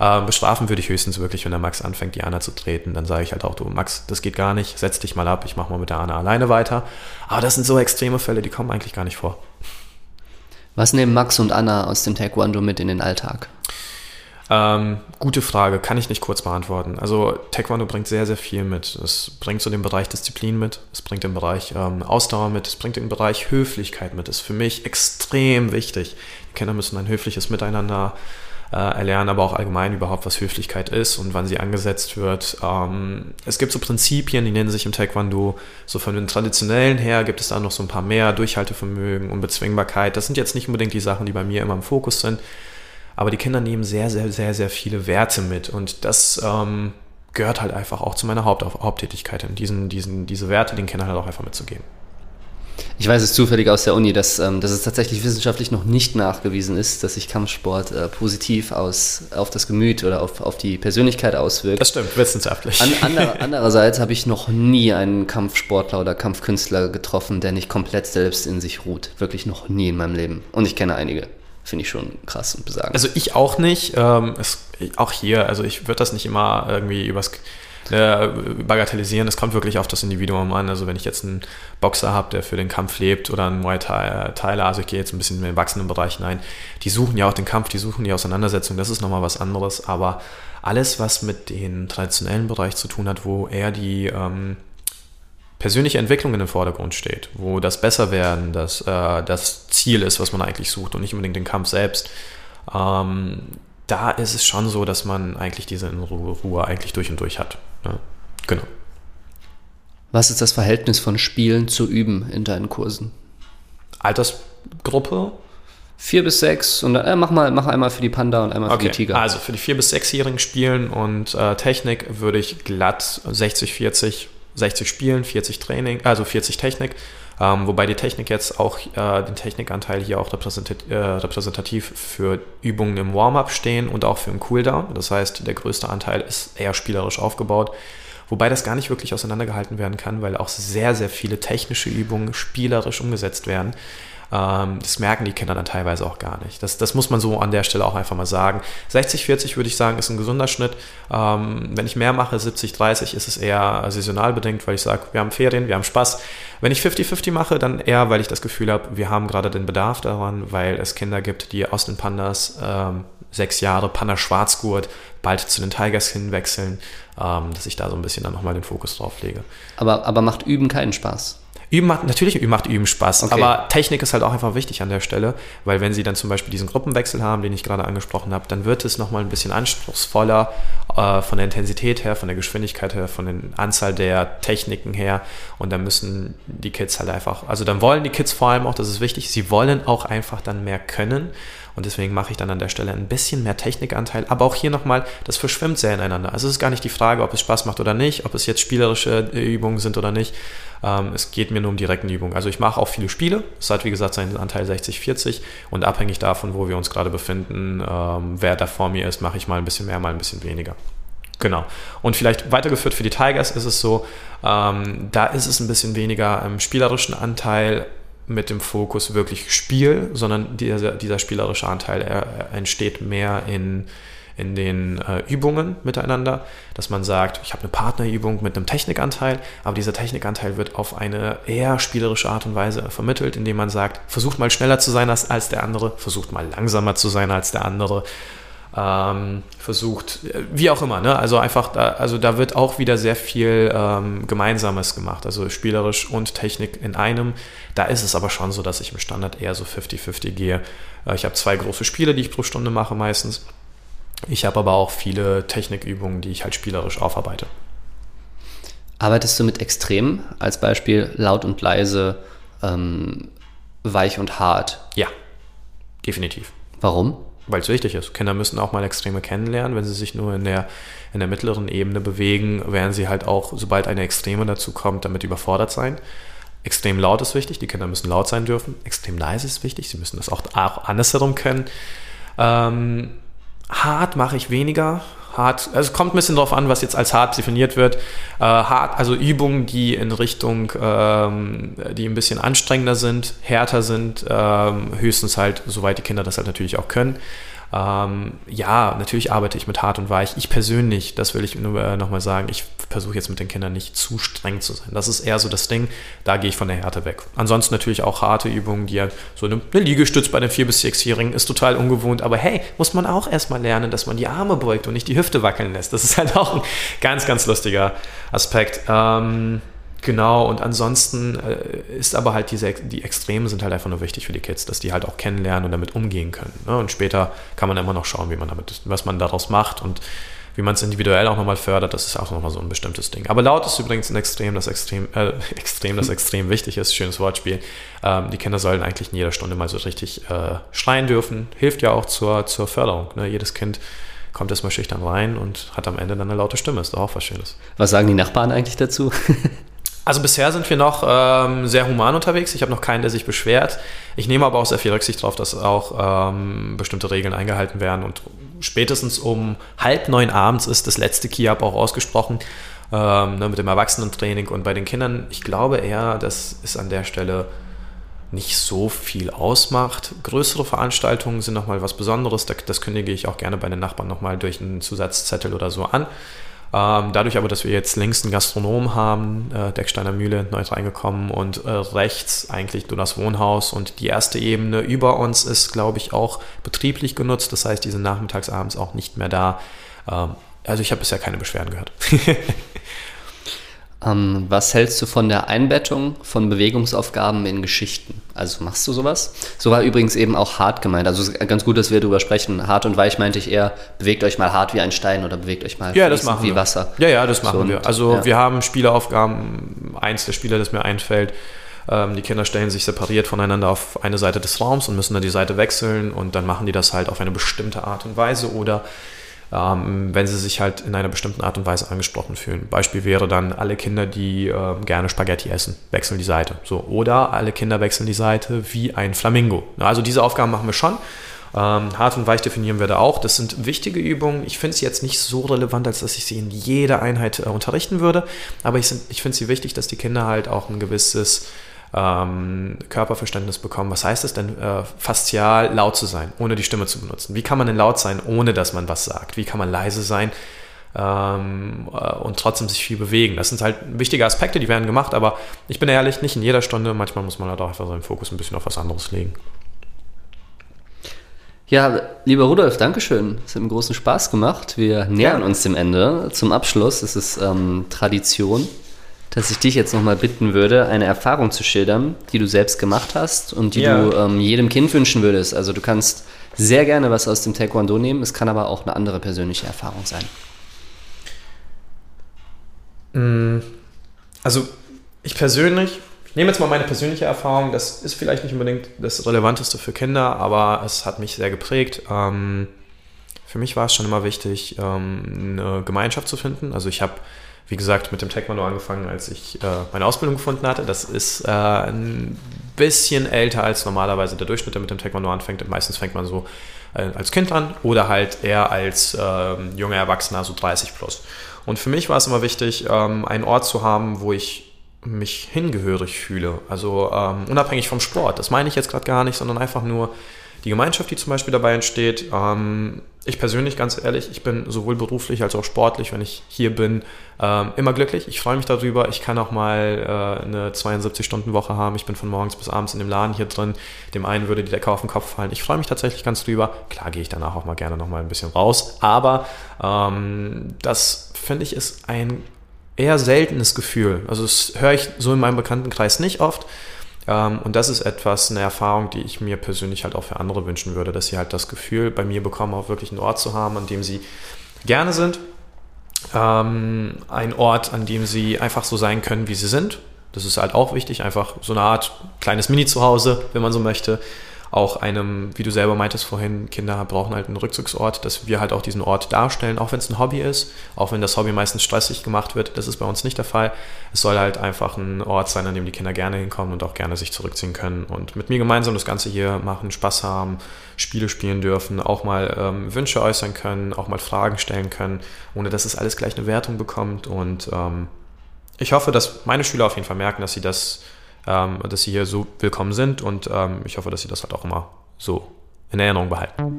Ähm, bestrafen würde ich höchstens wirklich, wenn der Max anfängt, die Anna zu treten. Dann sage ich halt auch, du Max, das geht gar nicht, setz dich mal ab, ich mache mal mit der Anna alleine weiter. Aber das sind so extreme Fälle, die kommen eigentlich gar nicht vor. Was nehmen Max und Anna aus dem Taekwondo mit in den Alltag? Ähm, gute Frage, kann ich nicht kurz beantworten. Also Taekwondo bringt sehr, sehr viel mit. Es bringt so den Bereich Disziplin mit, es bringt den Bereich ähm, Ausdauer mit, es bringt den Bereich Höflichkeit mit. Ist für mich extrem wichtig. Die Kinder müssen ein höfliches Miteinander äh, erlernen, aber auch allgemein überhaupt, was Höflichkeit ist und wann sie angesetzt wird. Ähm, es gibt so Prinzipien, die nennen sich im Taekwondo, so von den traditionellen her gibt es da noch so ein paar mehr, Durchhaltevermögen, Unbezwingbarkeit. Das sind jetzt nicht unbedingt die Sachen, die bei mir immer im Fokus sind, aber die Kinder nehmen sehr, sehr, sehr, sehr viele Werte mit und das ähm, gehört halt einfach auch zu meiner Haupt Haupttätigkeit, diesen, diesen, diese Werte den Kindern halt auch einfach mitzugeben. Ich weiß es zufällig aus der Uni, dass, ähm, dass es tatsächlich wissenschaftlich noch nicht nachgewiesen ist, dass sich Kampfsport äh, positiv aus, auf das Gemüt oder auf, auf die Persönlichkeit auswirkt. Das stimmt, wissenschaftlich. An, ander, andererseits habe ich noch nie einen Kampfsportler oder Kampfkünstler getroffen, der nicht komplett selbst in sich ruht. Wirklich noch nie in meinem Leben. Und ich kenne einige. Finde ich schon krass und besagend. Also ich auch nicht. Ähm, es, auch hier, also ich würde das nicht immer irgendwie übers äh, bagatellisieren. Es kommt wirklich auf das Individuum an. Also wenn ich jetzt einen Boxer habe, der für den Kampf lebt oder einen Muay Thailer, also ich gehe jetzt ein bisschen in den Erwachsenenbereich hinein, die suchen ja auch den Kampf, die suchen die Auseinandersetzung, das ist nochmal was anderes. Aber alles, was mit dem traditionellen Bereich zu tun hat, wo eher die ähm, persönliche Entwicklung in den Vordergrund steht, wo das Besserwerden das, äh, das Ziel ist, was man eigentlich sucht und nicht unbedingt den Kampf selbst. Ähm, da ist es schon so, dass man eigentlich diese Ruhe eigentlich durch und durch hat. Ja, genau. Was ist das Verhältnis von Spielen zu Üben in deinen Kursen? Altersgruppe? Vier bis sechs und äh, mach mal, mach einmal für die Panda und einmal Okay, für die Tiger. also für die vier bis sechsjährigen Spielen und äh, Technik würde ich glatt 60, 40, 60 Spielen, 40 Training, also 40 Technik. Ähm, wobei die Technik jetzt auch, äh, den Technikanteil hier auch äh, repräsentativ für Übungen im Warm-up stehen und auch für einen Cooldown. Das heißt, der größte Anteil ist eher spielerisch aufgebaut. Wobei das gar nicht wirklich auseinandergehalten werden kann, weil auch sehr, sehr viele technische Übungen spielerisch umgesetzt werden. Ähm, das merken die Kinder dann teilweise auch gar nicht. Das, das muss man so an der Stelle auch einfach mal sagen. 60, 40 würde ich sagen, ist ein gesunder Schnitt. Ähm, wenn ich mehr mache, 70, 30, ist es eher saisonal bedingt, weil ich sage, wir haben Ferien, wir haben Spaß. Wenn ich 50-50 mache, dann eher, weil ich das Gefühl habe, wir haben gerade den Bedarf daran, weil es Kinder gibt, die aus den Pandas ähm, sechs Jahre Panda Schwarzgurt bald zu den Tigers hinwechseln, ähm, dass ich da so ein bisschen dann nochmal den Fokus drauf lege. aber, aber macht Üben keinen Spaß. Üben macht, natürlich macht Üben Spaß, Okay. aber Technik ist halt auch einfach wichtig an der Stelle, weil wenn Sie dann zum Beispiel diesen Gruppenwechsel haben, den ich gerade angesprochen habe, dann wird es nochmal ein bisschen anspruchsvoller äh, von der Intensität her, von der Geschwindigkeit her, von der Anzahl der Techniken her und dann müssen die Kids halt einfach, also dann wollen die Kids vor allem auch, das ist wichtig, sie wollen auch einfach dann mehr können und deswegen mache ich dann an der Stelle ein bisschen mehr Technikanteil, aber auch hier nochmal, das verschwimmt sehr ineinander. Also es ist gar nicht die Frage, ob es Spaß macht oder nicht, ob es jetzt spielerische äh, Übungen sind oder nicht. Ähm, es geht mir nur um direkten Übungen. Also ich mache auch viele Spiele. Es hat wie gesagt seinen Anteil 60-40 und abhängig davon, wo wir uns gerade befinden, ähm, wer da vor mir ist, mache ich mal ein bisschen mehr, mal ein bisschen weniger. Genau. Und vielleicht weitergeführt für die Tigers ist es so, ähm, da ist es ein bisschen weniger im spielerischen Anteil mit dem Fokus wirklich Spiel, sondern dieser, dieser spielerische Anteil er, er entsteht mehr in, in den äh, Übungen miteinander, dass man sagt, ich habe eine Partnerübung mit einem Technikanteil, aber dieser Technikanteil wird auf eine eher spielerische Art und Weise vermittelt, indem man sagt, versucht mal schneller zu sein als, als der andere, versucht mal langsamer zu sein als der andere, ähm, versucht, wie auch immer, ne? Also einfach, da, also da wird auch wieder sehr viel ähm, Gemeinsames gemacht, also spielerisch und Technik in einem. Da ist es aber schon so, dass ich im Standard eher so 50-50 gehe. Äh, ich habe zwei große Spiele, die ich pro Stunde mache meistens. Ich habe aber auch viele Technikübungen, die ich halt spielerisch aufarbeite. Arbeitest du mit Extremen? Als Beispiel laut und leise, ähm, weich und hart. Ja, definitiv. Warum? Weil es wichtig ist. Kinder müssen auch mal Extreme kennenlernen. Wenn sie sich nur in der, in der mittleren Ebene bewegen, werden sie halt auch, sobald eine Extreme dazu kommt, damit überfordert sein. Extrem laut ist wichtig, die Kinder müssen laut sein dürfen. Extrem leise ist wichtig, sie müssen das auch, auch andersherum können. Ähm, hart mache ich weniger. Hart, also es kommt ein bisschen darauf an, was jetzt als hart definiert wird. Äh, hart, also Übungen, die in Richtung, ähm, die ein bisschen anstrengender sind, härter sind, ähm, höchstens halt, soweit die Kinder das halt natürlich auch können. Ähm, ja, natürlich arbeite ich mit hart und weich. Ich persönlich, das will ich nur äh, nochmal sagen, ich versuche jetzt mit den Kindern nicht zu streng zu sein. Das ist eher so das Ding, da gehe ich von der Härte weg. Ansonsten natürlich auch harte Übungen, die ja so eine, eine Liegestütz bei den 4- bis 6-Jährigen ist total ungewohnt, aber hey, muss man auch erstmal lernen, dass man die Arme beugt und nicht die Hüfte wackeln lässt. Das ist halt auch ein ganz, ganz lustiger Aspekt. Ähm, Genau, und ansonsten äh, ist aber halt diese, die Extremen sind halt einfach nur wichtig für die Kids, dass die halt auch kennenlernen und damit umgehen können. Ne? Und später kann man immer noch schauen, wie man damit, was man daraus macht und wie man es individuell auch nochmal fördert, das ist auch nochmal so ein bestimmtes Ding. Aber laut ist übrigens ein Extrem, das extrem, äh, extrem, das extrem wichtig ist, schönes Wortspiel. Ähm, die Kinder sollen eigentlich in jeder Stunde mal so richtig äh, schreien dürfen. Hilft ja auch zur, zur Förderung. Ne? Jedes Kind kommt erstmal schüchtern rein und hat am Ende dann eine laute Stimme. Ist doch auch was Schönes. Was sagen die Nachbarn eigentlich dazu? Also bisher sind wir noch ähm, sehr human unterwegs. Ich habe noch keinen, der sich beschwert. Ich nehme aber auch sehr viel Rücksicht darauf, dass auch ähm, bestimmte Regeln eingehalten werden. Und spätestens um halb neun abends ist das letzte Kiab auch ausgesprochen ähm, ne, mit dem Erwachsenentraining. Und bei den Kindern, ich glaube eher, dass es an der Stelle nicht so viel ausmacht. Größere Veranstaltungen sind nochmal was Besonderes. Das kündige ich auch gerne bei den Nachbarn nochmal durch einen Zusatzzettel oder so an. Ähm, dadurch aber, dass wir jetzt links einen Gastronom haben, äh, Decksteiner Mühle neu reingekommen und äh, rechts eigentlich nur das Wohnhaus und die erste Ebene über uns ist, glaube ich, auch betrieblich genutzt. Das heißt, die sind nachmittags, abends auch nicht mehr da. Ähm, also ich habe bisher keine Beschwerden gehört. Ähm, was hältst du von der Einbettung von Bewegungsaufgaben in Geschichten? Also machst du sowas? So war übrigens eben auch hart gemeint. Also ganz gut, dass wir darüber sprechen. Hart und weich meinte ich eher, bewegt euch mal hart wie ein Stein oder bewegt euch mal Ja, das machen wie wir. Wasser. Ja, ja, das machen So, wir. Also ja. wir haben Spieleaufgaben, eins der Spiele, das mir einfällt, Ähm, die Kinder stellen sich separiert voneinander auf eine Seite des Raums und müssen dann die Seite wechseln und dann machen die das halt auf eine bestimmte Art und Weise oder ähm, wenn sie sich halt in einer bestimmten Art und Weise angesprochen fühlen. Beispiel wäre dann, alle Kinder, die äh, gerne Spaghetti essen, wechseln die Seite. So. Oder alle Kinder wechseln die Seite wie ein Flamingo. Also diese Aufgaben machen wir schon. Ähm, hart und weich definieren wir da auch. Das sind wichtige Übungen. Ich finde sie jetzt nicht so relevant, als dass ich sie in jeder Einheit äh, unterrichten würde. Aber ich, ich finde sie wichtig, dass die Kinder halt auch ein gewisses ähm, Körperverständnis bekommen. Was heißt es denn, äh, faszial laut zu sein, ohne die Stimme zu benutzen? Wie kann man denn laut sein, ohne dass man was sagt? Wie kann man leise sein? Ähm, äh, und trotzdem sich viel bewegen. Das sind halt wichtige Aspekte, die werden gemacht, aber ich bin ehrlich, nicht in jeder Stunde. Manchmal muss man halt auch einfach seinen Fokus ein bisschen auf was anderes legen. Ja, lieber Rudolf, Dankeschön. Es hat einen großen Spaß gemacht. Wir nähern uns dem Ende. Zum Abschluss ist es ähm, Tradition, dass ich dich jetzt nochmal bitten würde, eine Erfahrung zu schildern, die du selbst gemacht hast und die ja. du ähm, jedem Kind wünschen würdest. Also du kannst sehr gerne was aus dem Taekwondo nehmen, es kann aber auch eine andere persönliche Erfahrung sein. Mm, also ich persönlich, ich nehme jetzt mal meine persönliche Erfahrung, das ist vielleicht nicht unbedingt das Relevanteste für Kinder, aber es hat mich sehr geprägt. Ähm, für mich war es schon immer wichtig, ähm, eine Gemeinschaft zu finden. Also ich habe wie gesagt, mit dem Taekwondo angefangen, als ich äh, meine Ausbildung gefunden hatte. Das ist äh, ein bisschen älter als normalerweise der Durchschnitt, der mit dem Taekwondo anfängt. Meistens fängt man so äh, als Kind an oder halt eher als ähm, junger Erwachsener, so 30 plus. Und für mich war es immer wichtig, ähm, einen Ort zu haben, wo ich mich hingehörig fühle. Also ähm, unabhängig vom Sport. Das meine ich jetzt gerade gar nicht, sondern einfach nur die Gemeinschaft, die zum Beispiel dabei entsteht. Ähm, ich persönlich, ganz ehrlich, ich bin sowohl beruflich als auch sportlich, wenn ich hier bin, ähm, immer glücklich. Ich freue mich darüber. Ich kann auch mal äh, eine 72-Stunden-Woche haben. Ich bin von morgens bis abends in dem Laden hier drin. Dem einen würde die Decke auf den Kopf fallen. Ich freue mich tatsächlich ganz drüber. Klar gehe ich danach auch mal gerne noch mal ein bisschen raus. Aber ähm, das, finde ich, ist ein eher seltenes Gefühl. Also das höre ich so in meinem Bekanntenkreis nicht oft. Ähm, und das ist etwas, eine Erfahrung, die ich mir persönlich halt auch für andere wünschen würde, dass sie halt das Gefühl bei mir bekommen, auch wirklich einen Ort zu haben, an dem sie gerne sind. Ähm, ein Ort, an dem sie einfach so sein können, wie sie sind. Das ist halt auch wichtig, einfach so eine Art kleines Mini-Zuhause, wenn man so möchte auch einem, wie du selber meintest vorhin, Kinder brauchen halt einen Rückzugsort, dass wir halt auch diesen Ort darstellen, auch wenn es ein Hobby ist, auch wenn das Hobby meistens stressig gemacht wird, das ist bei uns nicht der Fall. Es soll halt einfach ein Ort sein, an dem die Kinder gerne hinkommen und auch gerne sich zurückziehen können und mit mir gemeinsam das Ganze hier machen, Spaß haben, Spiele spielen dürfen, auch mal ähm, Wünsche äußern können, auch mal Fragen stellen können, ohne dass es alles gleich eine Wertung bekommt und ähm, ich hoffe, dass meine Schüler auf jeden Fall merken, dass sie das ähm, dass sie hier so willkommen sind und ähm, ich hoffe, dass sie das halt auch immer so in Erinnerung behalten.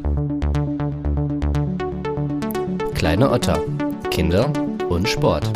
Kleine Otter, Kinder und Sport.